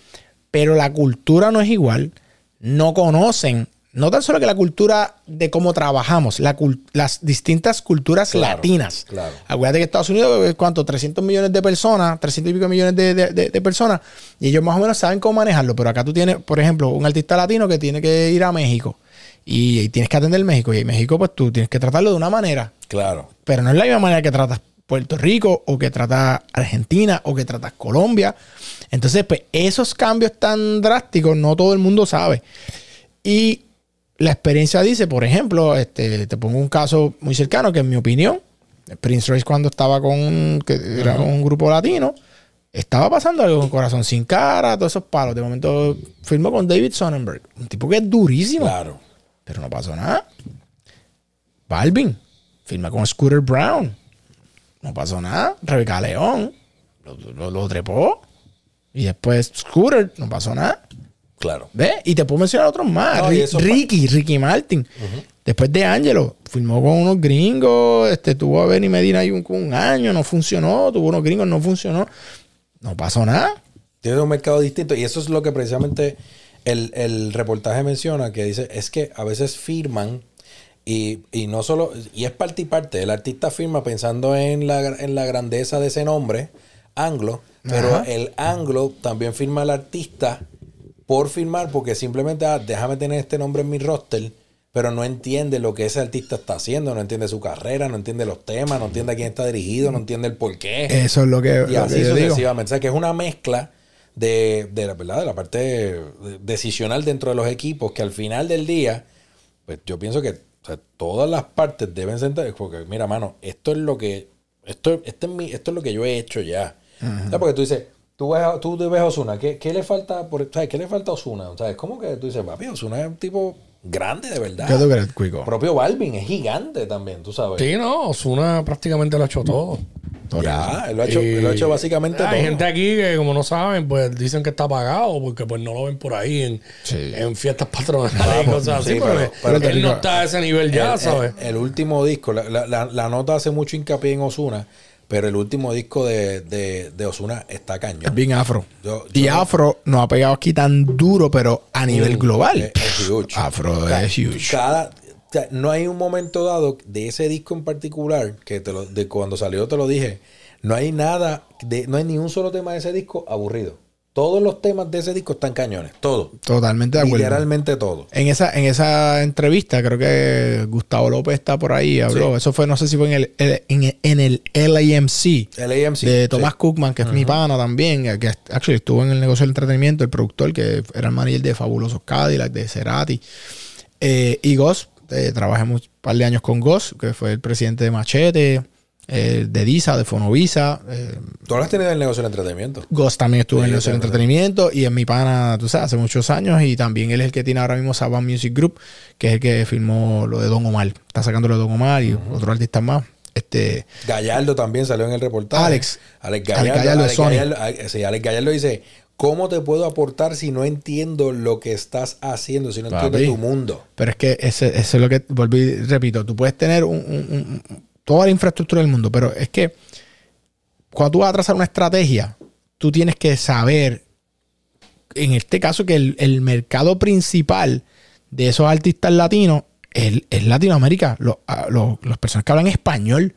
pero la cultura no es igual, no conocen, no tan solo que la cultura de cómo trabajamos, la las distintas culturas Claro, latinas. claro. Acuérdate que Estados Unidos es cuánto, 300 millones de personas, 300 y pico millones de, de- de- de personas, y ellos más o menos saben cómo manejarlo, pero acá tú tienes, por ejemplo, un artista latino que tiene que ir a México y, y tienes que atender México, y en México pues tú tienes que tratarlo de una manera, Claro. pero no es la misma manera que tratas Puerto Rico o que tratas Argentina o que tratas Colombia. Entonces, pues esos cambios tan drásticos no todo el mundo sabe. Y la experiencia dice, por ejemplo, este, te pongo un caso muy cercano que en mi opinión, Prince Royce cuando estaba con, que era un grupo latino, estaba pasando algo con Corazón Sin Cara, todos esos palos. De momento firmó con David Sonnenberg, un tipo que es durísimo. Claro. Pero no pasó nada. Balvin firma con Scooter Brown. No pasó nada. Rebeca León. lo, lo- lo trepó. Y después Scooter, no pasó nada. Claro. ¿Ves? Y te puedo mencionar otros más. No, Ricky, Ricky Martin. Después de Angelo, firmó con unos gringos. Este, tuvo a Benny Medina ahí un, un año, no funcionó. Tuvo unos gringos, no funcionó. No pasó nada. Tiene un mercado distinto. Y eso es lo que precisamente el, el reportaje menciona, que dice, es que a veces firman y, y no solo, y es parte y parte. El artista firma pensando en la, en la grandeza de ese nombre, anglo, pero Ajá. el anglo también firma al artista por firmar, porque simplemente, ah, déjame tener este nombre en mi roster. Pero no entiende lo que ese artista está haciendo, no entiende su carrera, no entiende los temas, no entiende a quién está dirigido, no entiende el porqué. Eso es lo que, Y lo así que yo digo. sucesivamente. O sea, que es una mezcla de, de la verdad, de la parte decisional dentro de los equipos, que al final del día, pues yo pienso que o sea, todas las partes deben sentar, porque mira, mano, esto es lo que, esto, este es mi, esto es lo que yo he hecho ya. O sea, porque tú dices, tú ves, a- tú ves a Osuna, ¿qué, qué le falta, por, ¿sabes? ¿Qué le falta a Osuna? O sea, es como que tú dices, papi, Osuna es un tipo grande de verdad. ¿Qué tú crees, Cuico? El propio Balvin es gigante también, tú sabes. Sí, no, Osuna prácticamente lo ha hecho todo. Ya, él lo ha hecho, él lo ha hecho básicamente Hay todo. gente aquí que, como no saben, pues dicen que está pagado porque pues no lo ven por ahí en, Sí. en fiestas patronales y cosas así. sí, pero, pero- pero pero él no está a ese nivel ya, el, ¿sabes? el- el último disco, la, la- la- la nota hace mucho hincapié en Osuna, pero el último disco de, de, de Osuna está Es cañón. bien afro. Yo- y afro no ha pegado aquí tan duro, pero a nivel global. Es, es huge. Afro es huge. Cada, no hay un momento dado de ese disco en particular, que te lo, de cuando salió te lo dije, no hay nada, de, no hay ni un solo tema de ese disco aburrido. Todos los temas de ese disco están cañones, todos. Totalmente de acuerdo. Literalmente todos. En esa, en esa entrevista, creo que Gustavo López está por ahí, habló. Sí. Eso fue, no sé si fue en el, en, en el LAMC El AMC. de Thomas sí. Cookman, que es mi pana también, que actually estuvo en el negocio del entretenimiento, el productor, que era el manager de Fabulosos Cadillac, de Cerati. Eh, y Goss, eh, trabajé un par de años con Goss, que fue el presidente de Machete, eh, de Disa, de Fonovisa. Eh, Tú lo has tenido en el negocio del entretenimiento. Ghost también estuvo en el negocio del entretenimiento y en mi pana, tú sabes, hace muchos años y también él es el que tiene ahora mismo Saban Music Group, que es el que filmó lo de Don Omar. Está sacando lo de Don Omar y otros artistas más. Este, Gallardo también salió en el reportaje. Alex. Alex Alex Gallardo. Alex. Gallardo, ah, sí, Alex Gallardo dice, ¿cómo te puedo aportar si no entiendo lo que estás haciendo, si no Papi. entiendo tu mundo? pero es que ese es lo que volví repito, tú puedes tener un- un- un- un- toda la infraestructura del mundo, pero es que cuando tú vas a trazar una estrategia, tú tienes que saber, en este caso, que el, el mercado principal de esos artistas latinos es, Latinoamérica. Los, a- los- las personas que hablan español,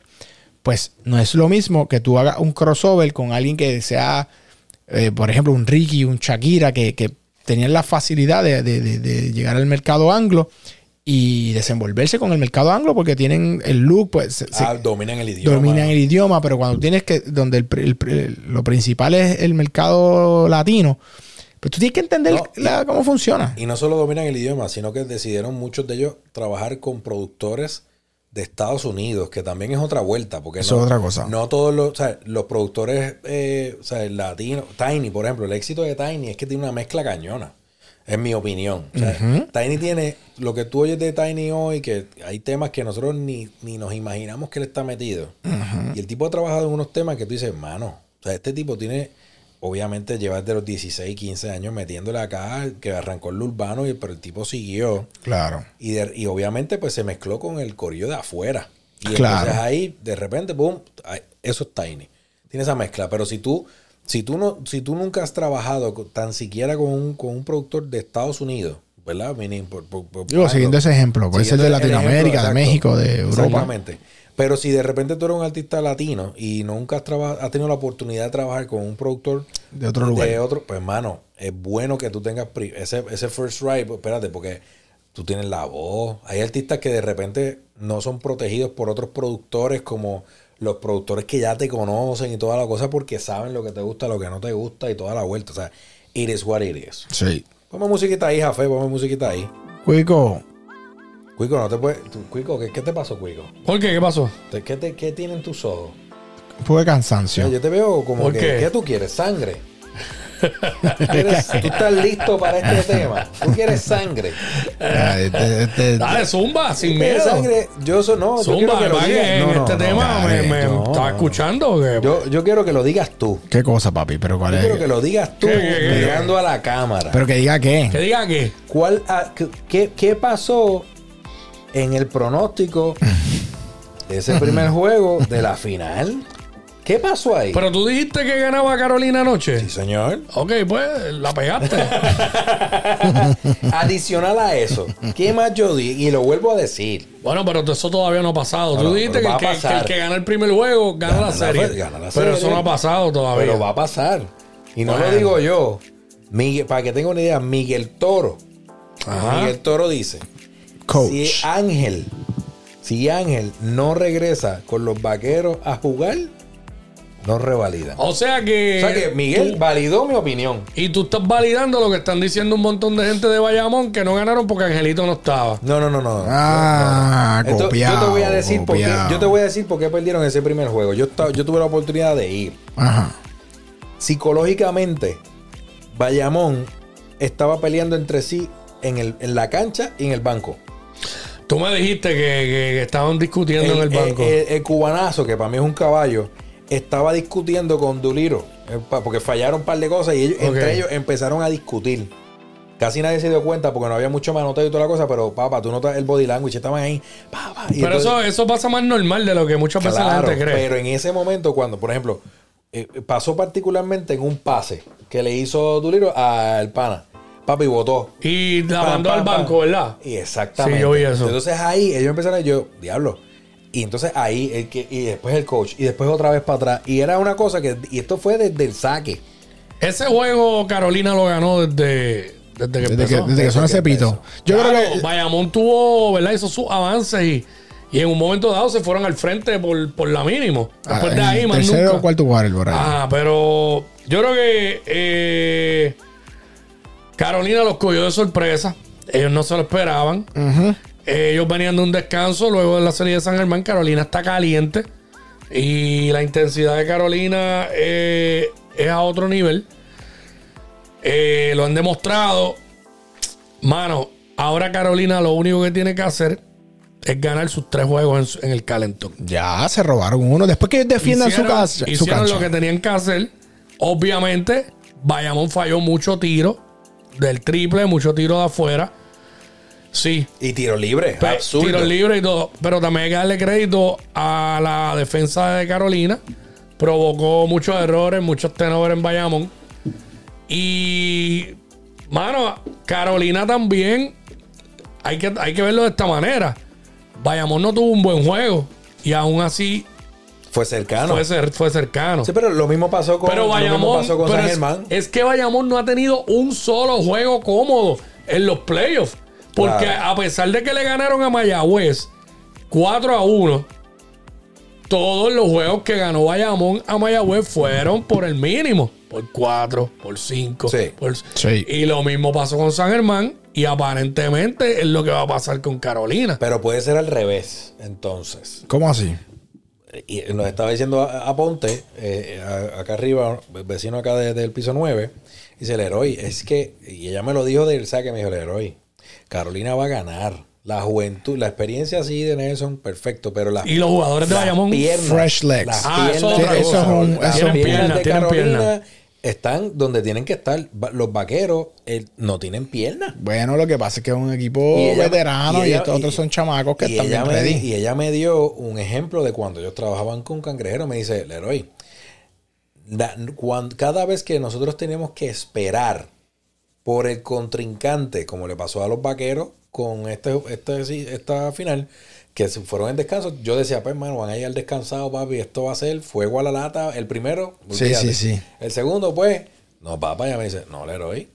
pues no es lo mismo que tú hagas un crossover con alguien que sea, eh, por ejemplo, un Ricky, un Shakira, que, que tenían la facilidad de- de- de llegar al mercado anglo y desenvolverse con el mercado anglo porque tienen el look, pues se- Ah, dominan el idioma. dominan el idioma, pero cuando tienes que, donde el, el- el- lo principal es el mercado latino, pues tú tienes que entender No, la- cómo funciona. Y no solo dominan el idioma, sino que decidieron muchos de ellos trabajar con productores de Estados Unidos, que también es otra vuelta, porque Eso no, es otra cosa. no todos los, o sea, los productores eh, o sea, latinos, Tiny, por ejemplo, el éxito de Tiny es que tiene una mezcla cañona, en mi opinión. O sea, Tiny tiene lo que tú oyes de Tiny hoy, que hay temas que nosotros ni, ni nos imaginamos que él está metido. Y el tipo ha trabajado en unos temas que tú dices, mano, o sea, este tipo tiene, obviamente lleva desde los 16, 15 años metiéndole acá, que arrancó el urbano, y, pero el tipo siguió. Claro. Y, de- y obviamente pues se mezcló con el corillo de afuera. Y Claro. entonces ahí, de repente, boom, eso es Tiny. Tiene esa mezcla. Pero si tú, si tú no, si tú nunca has trabajado con- tan siquiera con un, con un productor de Estados Unidos, ¿verdad? Por- por- por- Digo, siguiendo ese ejemplo, puede ser de Latinoamérica, ejemplo, de. México, de Europa. Exactamente. Pero si de repente tú eres un artista latino y nunca has, has tenido la oportunidad de trabajar con un productor De otro lugar. de otro, pues hermano, es bueno que tú tengas ese, ese first right, espérate, porque tú tienes la voz. Hay artistas que de repente no son protegidos por otros productores como los productores que ya te conocen y toda la cosa porque saben lo que te gusta, lo que no te gusta y toda la vuelta. O sea, it is what it is. Sí. Ponme musiquita ahí, Jafé, ponme musiquita ahí. Cuico, Cuico, no te puedes... tú- Cuico, ¿qué, qué te pasó, Cuico? ¿Por qué? ¿Qué pasó? ¿Te- ¿Qué, te, ¿Qué tienen tus ojos? un poco de cansancio. Yo te veo como ¿Por que... qué? ¿Qué tú quieres? ¿Sangre? ¿Quieres- ¿Tú estás listo para este tema? ¿Tú quieres sangre? Ah, este- este- Dale, zumba, sin ¿Quieres miedo. sangre? Yo so- no, yo Zumba, que lo ¿verdad que digas. en No, no, este no, tema dale, me, me no, estaba no. escuchando. qué? Yo, yo quiero que lo digas tú. ¿Qué cosa, papi? Pero cuál Yo es. quiero que lo digas tú ¿Qué, qué, qué? mirando a la cámara. Pero que diga qué. que diga que. ¿Cuál, ah, qué- qué, qué pasó en el pronóstico de ese primer juego de la final? ¿Qué pasó ahí? Pero tú dijiste que ganaba Carolina anoche. sí, señor. Ok, pues la pegaste. Adicional a eso, ¿qué más yo di? Y lo vuelvo a decir. bueno, pero eso todavía no ha pasado. No, tú no, dijiste que, que- que el que gana el primer juego gana, Gana la serie. fe- gana la pero eso no ha pasado todavía. Pero va a pasar. Y no lo digo yo. Miguel, para que tenga una idea, Miguel Toro. Ajá. Miguel Toro dice: Coach. Si Ángel, si Ángel no regresa con los vaqueros a jugar, no revalida. O sea que. o sea que Miguel tú- validó mi opinión. y tú estás validando lo que están diciendo un montón de gente de Bayamón que no ganaron porque Angelito no estaba. No, no, no, no. Ah, no, no. Esto- copiado, yo te voy a decir por qué, yo te voy a decir por qué perdieron ese primer juego. Yo, estaba- yo tuve la oportunidad de ir. Ajá. Psicológicamente, Bayamón estaba peleando entre sí en, el, en la cancha y en el banco. Tú me dijiste que, que- que estaban discutiendo en el banco. el- el cubanazo, que para mí es un caballo, estaba discutiendo con Duliro. eh, Porque fallaron un par de cosas y ellos- entre ellos empezaron a discutir. Casi nadie se dio cuenta porque no había mucho manoteo y toda la cosa, pero papá, tú notas el body language, estaban ahí. pa, pa, y pero entonces- eso, eso pasa más normal de lo que muchas veces la Claro, gente cree. pero en ese momento, cuando, por ejemplo, eh, pasó particularmente en un pase que le hizo Duliro al pana. Papi votó. y la mandó al banco, ¿verdad? Y exactamente. Sí, yo vi eso. Entonces ahí ellos empezaron, yo, diablo. Y entonces ahí, el que, y después el coach, y después otra vez para atrás. Y era una cosa que, y esto fue desde el saque. Ese juego Carolina lo ganó desde, desde que Desde que, empezó. desde que suena Desde ese pito. Yo Claro, creo que. Bayamón tuvo, ¿verdad? Hizo sus avances y, y en un momento dado se fueron al frente por, por la mínimo. Después de ah, ahí, más tercero nunca. o cuarto por ahí. Ah, pero yo creo que eh, Carolina los cogió de sorpresa. Ellos no se lo esperaban. Ellos venían de un descanso luego de la serie de San Germán. Carolina está caliente. Y la intensidad de Carolina eh, es a otro nivel. Eh, lo han demostrado. Mano, ahora Carolina lo único que tiene que hacer es ganar sus tres juegos en, su- en el calentón. Ya se robaron uno. Después que defiendan su, Hicieron- casa, su hicieron cancha. lo que tenían que hacer. Obviamente, Bayamón falló mucho tiro del triple, mucho tiro de afuera. Sí, Y tiro libre. pe- absurdo. tiro libre y todo. Pero también hay que darle crédito a la defensa de Carolina. Provocó muchos errores, muchos tenores en Bayamón. Y, mano, Carolina también. Hay que, hay que verlo de esta manera. Bayamón no tuvo un buen juego. Y aún así Fue cercano. fue, cer- fue cercano. Sí, pero lo mismo pasó con, Pero lo mismo Bayamón, pasó con pero San es, Germán. es que Bayamón no ha tenido un solo juego cómodo en los playoffs. Porque Claro. a pesar de que le ganaron a Mayagüez 4 a 1, todos los juegos que ganó Bayamón a Mayagüez fueron por el mínimo. Por 4, por 5. Sí. Sí. Y lo mismo pasó con San Germán. Y aparentemente es lo que va a pasar con Carolina. Pero puede ser al revés, entonces. ¿Cómo así? Y nos estaba diciendo a, a Ponte, eh, a- acá arriba, vecino acá de- del piso 9, dice Leroy, es que, y ella me lo dijo del saque, me dijo Leroy, Carolina va a ganar. La juventud, la experiencia así de Nelson, perfecto, pero las Y los jugadores de Bayamón. piernas, Fresh legs. las Ah, eso piernas es. Eso es un- las eso piernas de Carolina piernas. están donde tienen que estar. Va- Los vaqueros no tienen piernas. Bueno, lo que pasa es que es un equipo Y ella- veterano y, ella- estos otros y- son chamacos que están bien me ready. di- Y ella me dio un ejemplo de cuando ellos trabajaban con cangrejeros. Me dice, Leroy, cada vez que nosotros tenemos que esperar por el contrincante, como le pasó a los vaqueros con este, este, esta final, que se fueron en descanso, yo decía, pues, hermano, van a ir al descansado, papi, esto va a ser fuego a la lata. El primero, Sí, sí, sí. El segundo, pues, no, papá, ya me dice, no, Leroy,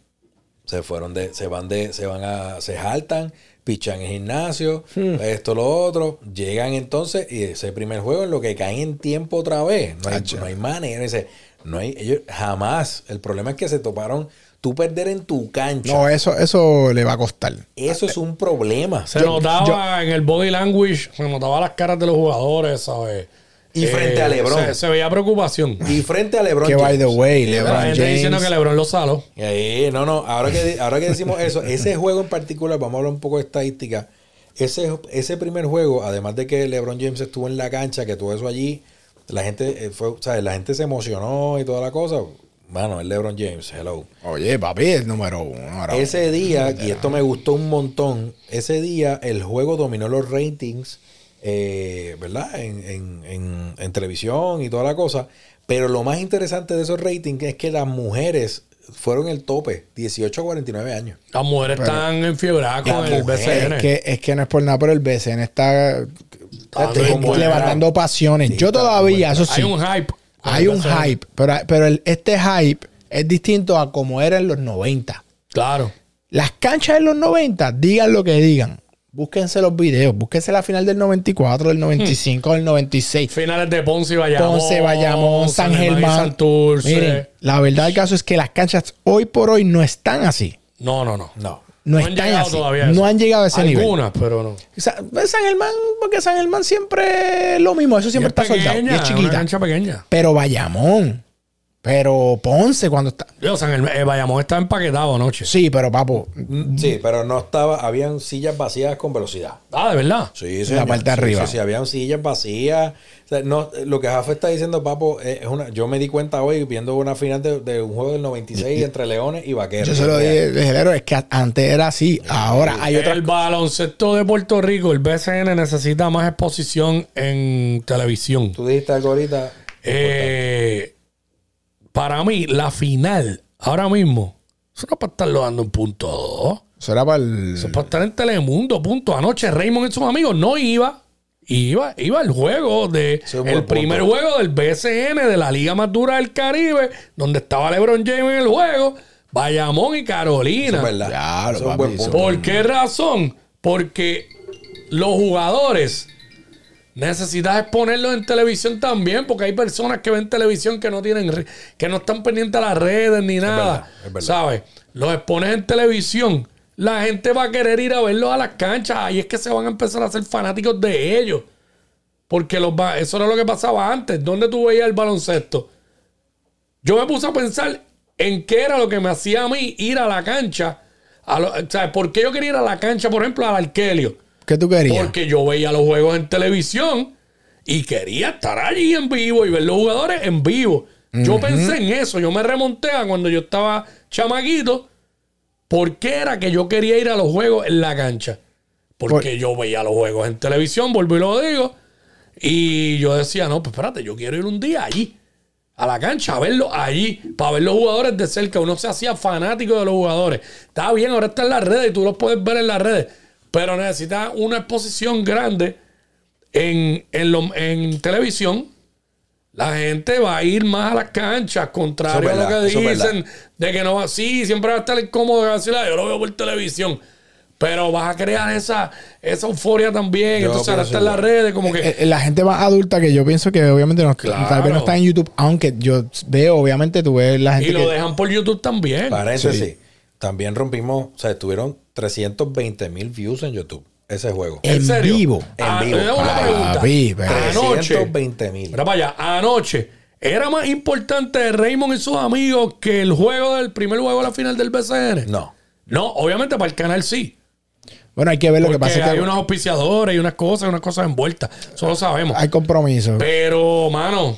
se fueron de, se van de, se van a, se jaltan, pichan en gimnasio, Hmm. esto, lo otro, llegan entonces y ese primer juego en lo que caen en tiempo otra vez. No hay, no hay manera. Dice, no hay, ellos jamás. El problema es que se toparon tú perder en tu cancha. No, eso, eso le va a costar. Eso es un problema. Se Yo- notaba en el body language, se notaba las caras de los jugadores, ¿sabes? Y frente a LeBron. Se, se veía preocupación. Y frente a LeBron Que by the James. way, La LeBron gente diciendo que James. LeBron lo saló. Y ahí, no, no, ahora que, ahora que decimos eso, ese juego en particular, vamos a hablar un poco de estadística. Ese, ese primer juego, además de que LeBron James estuvo en la cancha, que tuvo eso allí, la gente eh, fue, ¿sabes? La gente se emocionó y toda la cosa. Mano, el LeBron James, hello. Oye, papi, es número uno. ahora. Ese día, y esto me gustó un montón, ese día el juego dominó los ratings, eh, ¿verdad? En, en- en- en televisión y toda la cosa. Pero lo más interesante de esos ratings es que las mujeres fueron el tope, 18 a 49 años. Las mujeres están enfiebradas con el BCN. Es que, es que no es por nada, pero el BCN está como levantando pasiones. Sí, Yo todavía, eso sí, Hay un hype. Hay un hype, pero, pero el- este hype es distinto a como era en los 90. Claro. Las canchas de los 90, digan lo que digan. Búsquense los videos, búsquense la final del 94, del 95, del 96. Finales de Ponce y Bayamón. Ponce, Bayamón, San y Germán. Miren, la verdad del caso es que las canchas hoy por hoy no están así. No, no, no. No. No, han están llegado así. todavía a No han llegado a ese nivel. Algunas, pero no. Sa- San Germán, porque San Germán siempre es lo mismo, eso siempre Y está es soldado. Y pequeña, es Una chiquita. cancha pequeña. Pero Bayamón. Pero Ponce cuando está. Yo, San Germán, eh, Bayamón estaba empaquetado anoche. Sí, pero papo, Sí, pero no estaba, habían sillas vacías con velocidad. Ah, de verdad. Sí, la parte de Sí, arriba. Sí, sí, habían sillas vacías. O sea, no, lo que Jafe está diciendo, Papo, es es una. Yo me di cuenta hoy viendo una final de, de un juego del 96 entre Leones y Vaqueros. yo se lo dije, Legelero, es que antes era así. Ahora hay otra. El baloncesto de Puerto Rico, el BCN necesita más exposición en televisión. Tú dijiste algo ahorita. Eh, para mí, la final, ahora mismo, eso no es para estarlo dando en punto 2. Eso era para el. Eso es para estar en Telemundo, punto. Anoche Raymond y sus amigos no iba. Iba, iba al juego de el primer punto. juego del BCN de la liga más dura del Caribe, donde estaba LeBron James en el juego, Bayamón y Eso Carolina. es verdad. Claro, Eso es un papi, buen eso- punto. ¿Por qué razón? Porque los jugadores necesitas exponerlos en televisión también, porque hay personas que ven televisión que no tienen, que no están pendientes a las redes ni nada. verdad, es verdad. ¿Sabes? Los expones en televisión. La gente va a querer ir a verlos a las canchas. Ahí es que se van a empezar a ser fanáticos de ellos. Porque los va- eso era lo que pasaba antes. ¿Dónde tú veías el baloncesto? Yo me puse a pensar en qué era lo que me hacía a mí ir a la cancha. A lo- ¿sabes? ¿Por qué yo quería ir a la cancha, por ejemplo, al Arkelio? ¿Qué tú querías? Porque yo veía los juegos en televisión y quería estar allí en vivo y ver los jugadores en vivo. Yo pensé en eso. Yo me remonté a cuando yo estaba chamaquito. ¿Por qué era que yo quería ir a los juegos en la cancha? Porque yo veía los juegos en televisión, vuelvo y lo digo. Y yo decía, no, pues espérate, yo quiero ir un día allí, a la cancha, a verlo allí, para ver los jugadores de cerca. Uno se hacía fanático de los jugadores. Está bien, ahora está en las redes y tú los puedes ver en las redes, pero necesitas una exposición grande en, en, lo- en televisión. La gente va a ir más a las canchas, contrario a lo que dicen, de que no va, sí, siempre va a estar incómodo de decir, "Ah, yo lo veo por televisión. Pero vas a crear esa, esa euforia también. Yo Entonces ahora está en las redes, como que. Eh, eh, La gente más adulta que yo pienso que obviamente no, Claro. tal vez no está en YouTube, aunque yo veo, obviamente tú ves la gente Y lo que dejan por YouTube también. Paréntesis. También rompimos, o sea, tuvieron 320 mil views en YouTube. Ese juego. en serio? vivo. Ah, En vivo. le hago una pregunta. pero- Anoche. 320 mil. Mira para allá. Anoche. ¿Era más importante Raymond y sus amigos que el juego del primer juego de la final del BCN? No. No, obviamente para el canal sí. Bueno, hay que ver lo que pasa. es hay que unos auspiciadores y unas cosas, unas cosas envueltas. Eso lo sabemos. hay compromiso. Pero, mano,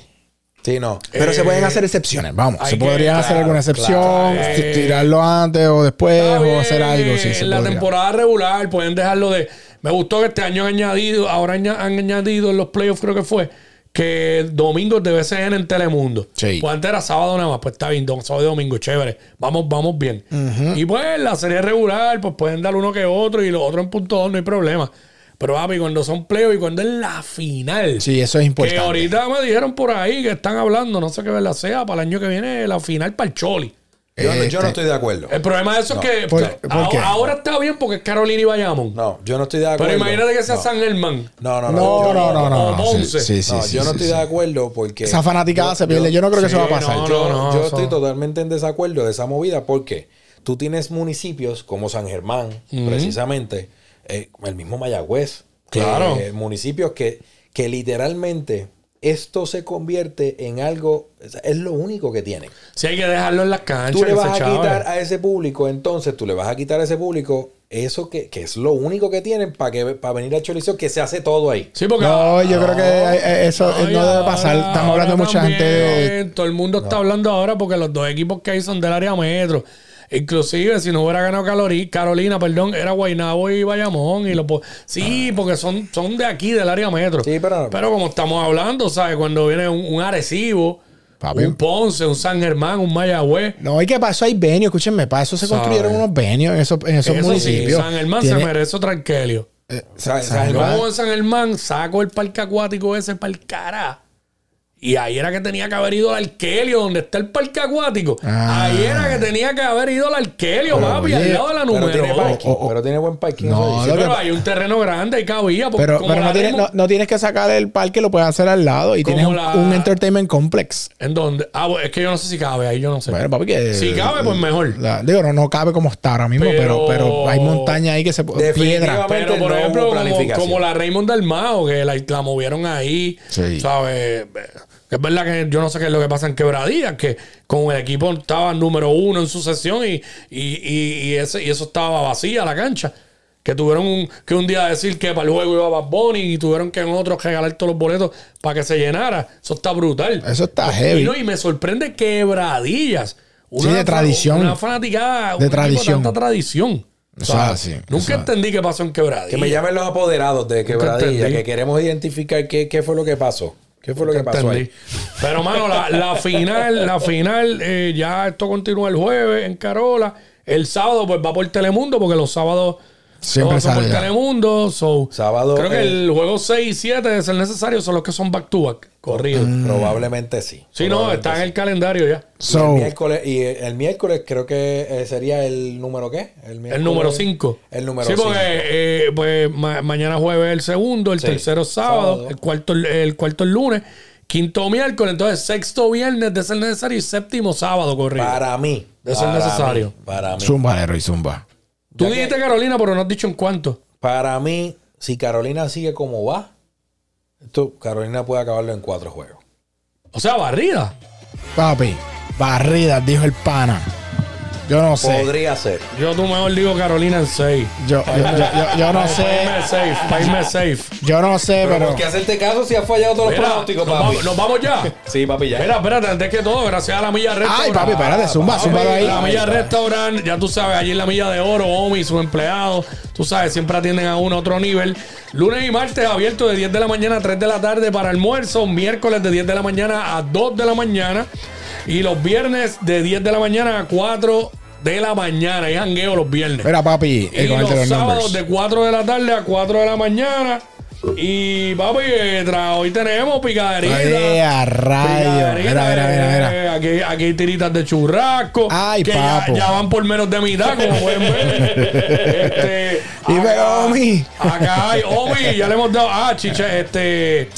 Sí, no. Pero se Eh, pueden hacer excepciones, vamos. Se podrían hacer claro, alguna excepción, claro, eh, tirarlo antes o después, o hacer algo. Sí, se en la podría. temporada regular pueden dejarlo de. Me gustó que este año han añadido, ahora han añadido en los playoffs, creo que fue, que domingos de BCN en Telemundo. Sí. Pues antes era sábado nada más, pues está bien, sábado y domingo, chévere. Vamos, vamos bien. Y pues la serie regular, pues pueden dar uno que otro y los otros en punto dos, no hay problema. Pero papi, cuando son playoffs y cuando es la final. Sí, eso es Que importante. ahorita me dijeron por ahí que están hablando, no sé qué verdad sea, para el año que viene la final para el Choli. Yo, no- yo Este- no estoy de acuerdo. El problema de eso es que ahora está bien porque es Carolina y Bayamón. No, yo no estoy de acuerdo. Pero imagínate que sea no. San Germán. No, no, no. No, no, no, no. Sí, sí, sí, No, sí, yo no estoy sí. de acuerdo porque. Esa fanaticada se pierde. Yo no creo que eso va a pasar. no, yo no, yo estoy totalmente en desacuerdo de esa movida porque tú tienes municipios como San Germán, precisamente, eh, el mismo Mayagüez, Claro. eh, municipios que, que literalmente esto se convierte en algo, es lo único que tienen. Si hay que dejarlo en las canchas. Tú le vas a chave. quitar a ese público, entonces tú le vas a quitar a ese público eso que, que es lo único que tienen para que para venir al Choliseo, que se hace todo ahí. Sí, porque. No, yo creo que eh, eso No, debe ahora- pasar. Estamos hablando de mucha también, gente. de- eh, Todo el mundo está hablando ahora porque los dos equipos que hay son del área metro. Inclusive, si no hubiera ganado Calori- Carolina, perdón, era Guaynabo y Bayamón. Y lo sí, porque son, son de aquí, del área metro. Sí, pero- como estamos hablando, ¿sabes? Cuando viene un, un Arecibo, Papi. un Ponce, un San Germán, un Mayagüez. No, ¿y qué pasó? Hay venios, escúchenme, para eso se Sabe. construyeron unos venios en esos, en esos Eso sí, municipios. San Germán Tiene- se merece otro arquelio. eh, San- San San Germán. Yo en San Germán saco el parque acuático ese para el cara. Y ahí era que tenía que haber ido al Arkelio, donde está el parque acuático. Ah. Ahí era que tenía que haber ido al Arkelio, papi, oye, al lado de la Pero número tiene dos. parking, pero tiene buen parking. No, Sí, pero que- hay un terreno grande y cabía. Pero, pero no, tienes, no, no tienes que sacar el parque, lo puedes hacer al lado y Como tienes un, la- un entertainment complex. ¿En dónde? Ah, bueno, es que yo no sé si cabe ahí, yo no sé. Bueno, papi, que. Si cabe, pues mejor. la- digo, no, no cabe como está ahora mismo, pero, Pero- pero hay montaña ahí que se puede. Piedra. Definitivamente. Pero, por no ejemplo, como, como la Raymond del Mao, que la, la movieron ahí, Sí. ¿sabes? Es verdad que yo no sé qué es lo que pasa en Quebradillas, que con el equipo estaba número uno en su sesión y, y, y, y ese, y eso estaba vacía la cancha. Que tuvieron un- que un día decir que para el juego iba Bad Bunny y tuvieron que en otro regalar todos los boletos para que se llenara. Eso está brutal. Eso está Y, heavy. no, y me sorprende Quebradillas. Sí, de tradición. Una fanaticada. De un tradición. tanta tradición. Nunca entendí qué pasó en Quebradillas. Que me llamen los apoderados de Quebradilla, que queremos identificar qué, qué fue lo que pasó. ¿Qué fue lo que pasó ahí? Pero, mano, la, la final, la final, eh, ya esto continúa el jueves en Carola. El sábado, pues va por Telemundo, porque los sábados Siempre son por ya. Telemundo. So, Sábado, Creo que eh, el juego 6 y 7 de ser necesario son los que son back to back, corridos. Mm. Probablemente sí. Sí, no, está en sí. el calendario ya. Y el, So, miércoles, y el miércoles creo que eh, sería el número qué? El, El número 5. El número Sí, 5. porque eh, pues, ma- mañana jueves el segundo, el Sí. tercero es sábado, Sábado. el cuarto el, cuarto el lunes, quinto miércoles, entonces sexto viernes de ser necesario y séptimo sábado corrido. Para mí. De ser para necesario. mí, para mí. zumba, Leroy, zumba. Tú Ya que- dijiste Carolina, pero no has dicho en cuánto. Para mí, si Carolina sigue como va, esto, Carolina puede acabarlo en cuatro juegos. O sea, barrida. Papi, barridas, dijo el pana. Yo no sé. Podría ser. Yo tú mejor digo Carolina en 6. Yo, yo, yo, yo- yo no sé. Para irme safe, para irme safe. Yo no sé, Pero, pero. ¿por qué hacerte caso si has fallado todos los pronósticos, nos, papi? vamos, nos vamos ya. Sí, papi, ya. Mira, espérate, antes que todo, gracias a la Milla Restaurant. Ay, papi, espérate, zumba, Papi, zumba ahí. La Milla Restaurant, ya tú sabes, allí en la Milla de Oro, Omi y sus empleados, tú sabes, siempre atienden a uno a otro nivel. Lunes y martes abierto de 10 de la mañana a 3 de la tarde para almuerzo. Miércoles de 10 de la mañana a 2 de la mañana. Y los viernes de 10 de la mañana a 4 de la mañana. Y jangueo los viernes. Mira, papi, Y eh, el los los sábados numbers. de 4 de la tarde a 4 de la mañana. Y papi, tra- hoy tenemos picaderita. Ay, a rayo. Mira, mira, mira, mira. eh, Aquí, aquí hay tiritas de churrasco. Ay, que ya, papo. ya van por menos de mitad, como pueden ver. este, Y acá- Omi. Acá hay Omi, ya le hemos dado. Ah, chicha, este.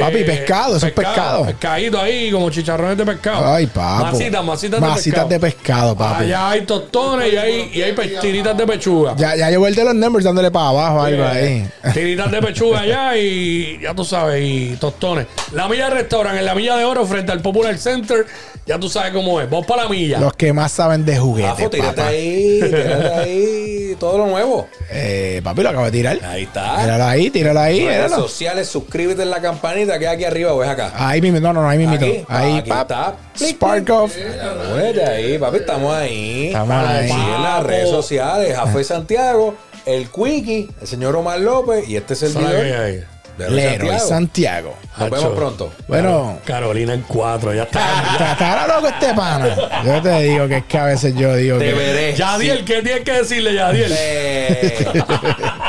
Papi, pescado, eso es pescado. Pescadito ahí, como chicharrones de pescado. Ay, papo. Masitas, masitas de Masitas pescado. de pescado, papi. Allá hay tostones y hay, y hay tiritas de pechuga. Ya, ya llegó el de los numbers dándole para abajo algo ahí. Tiritas de pechuga allá y ya tú sabes, y tostones. La Milla Restaurant en la Milla de Oro frente al Popular Center. Ya tú sabes cómo es. Vamos para la milla. Los que más saben de juguetes, Afo, tírate papá. ahí, tírate ahí todo lo nuevo. Eh, papi, lo acabo de tirar. Ahí está. Tíralo ahí, tíralo ahí. Redes míralo. sociales, suscríbete en la campanita que hay aquí arriba o es acá. Ahí mismo, no, no, no, ahí mismo. Aquí, Ahí, aquí pap. está. Spark off. Muévete ahí, papi, estamos ahí. Estamos ahí. En las redes sociales, Jafé Santiago, el Quickie, el señor Omar López y este es servidor. De Leroy Santiago. Santiago. Nos vemos pronto. Bueno, Carolina en cuatro, ya está. está- estará loco este pana. Yo te digo que es que a veces yo digo Te que. veré. Yadiel, ¿qué tienes que decirle, Yadiel? Eh.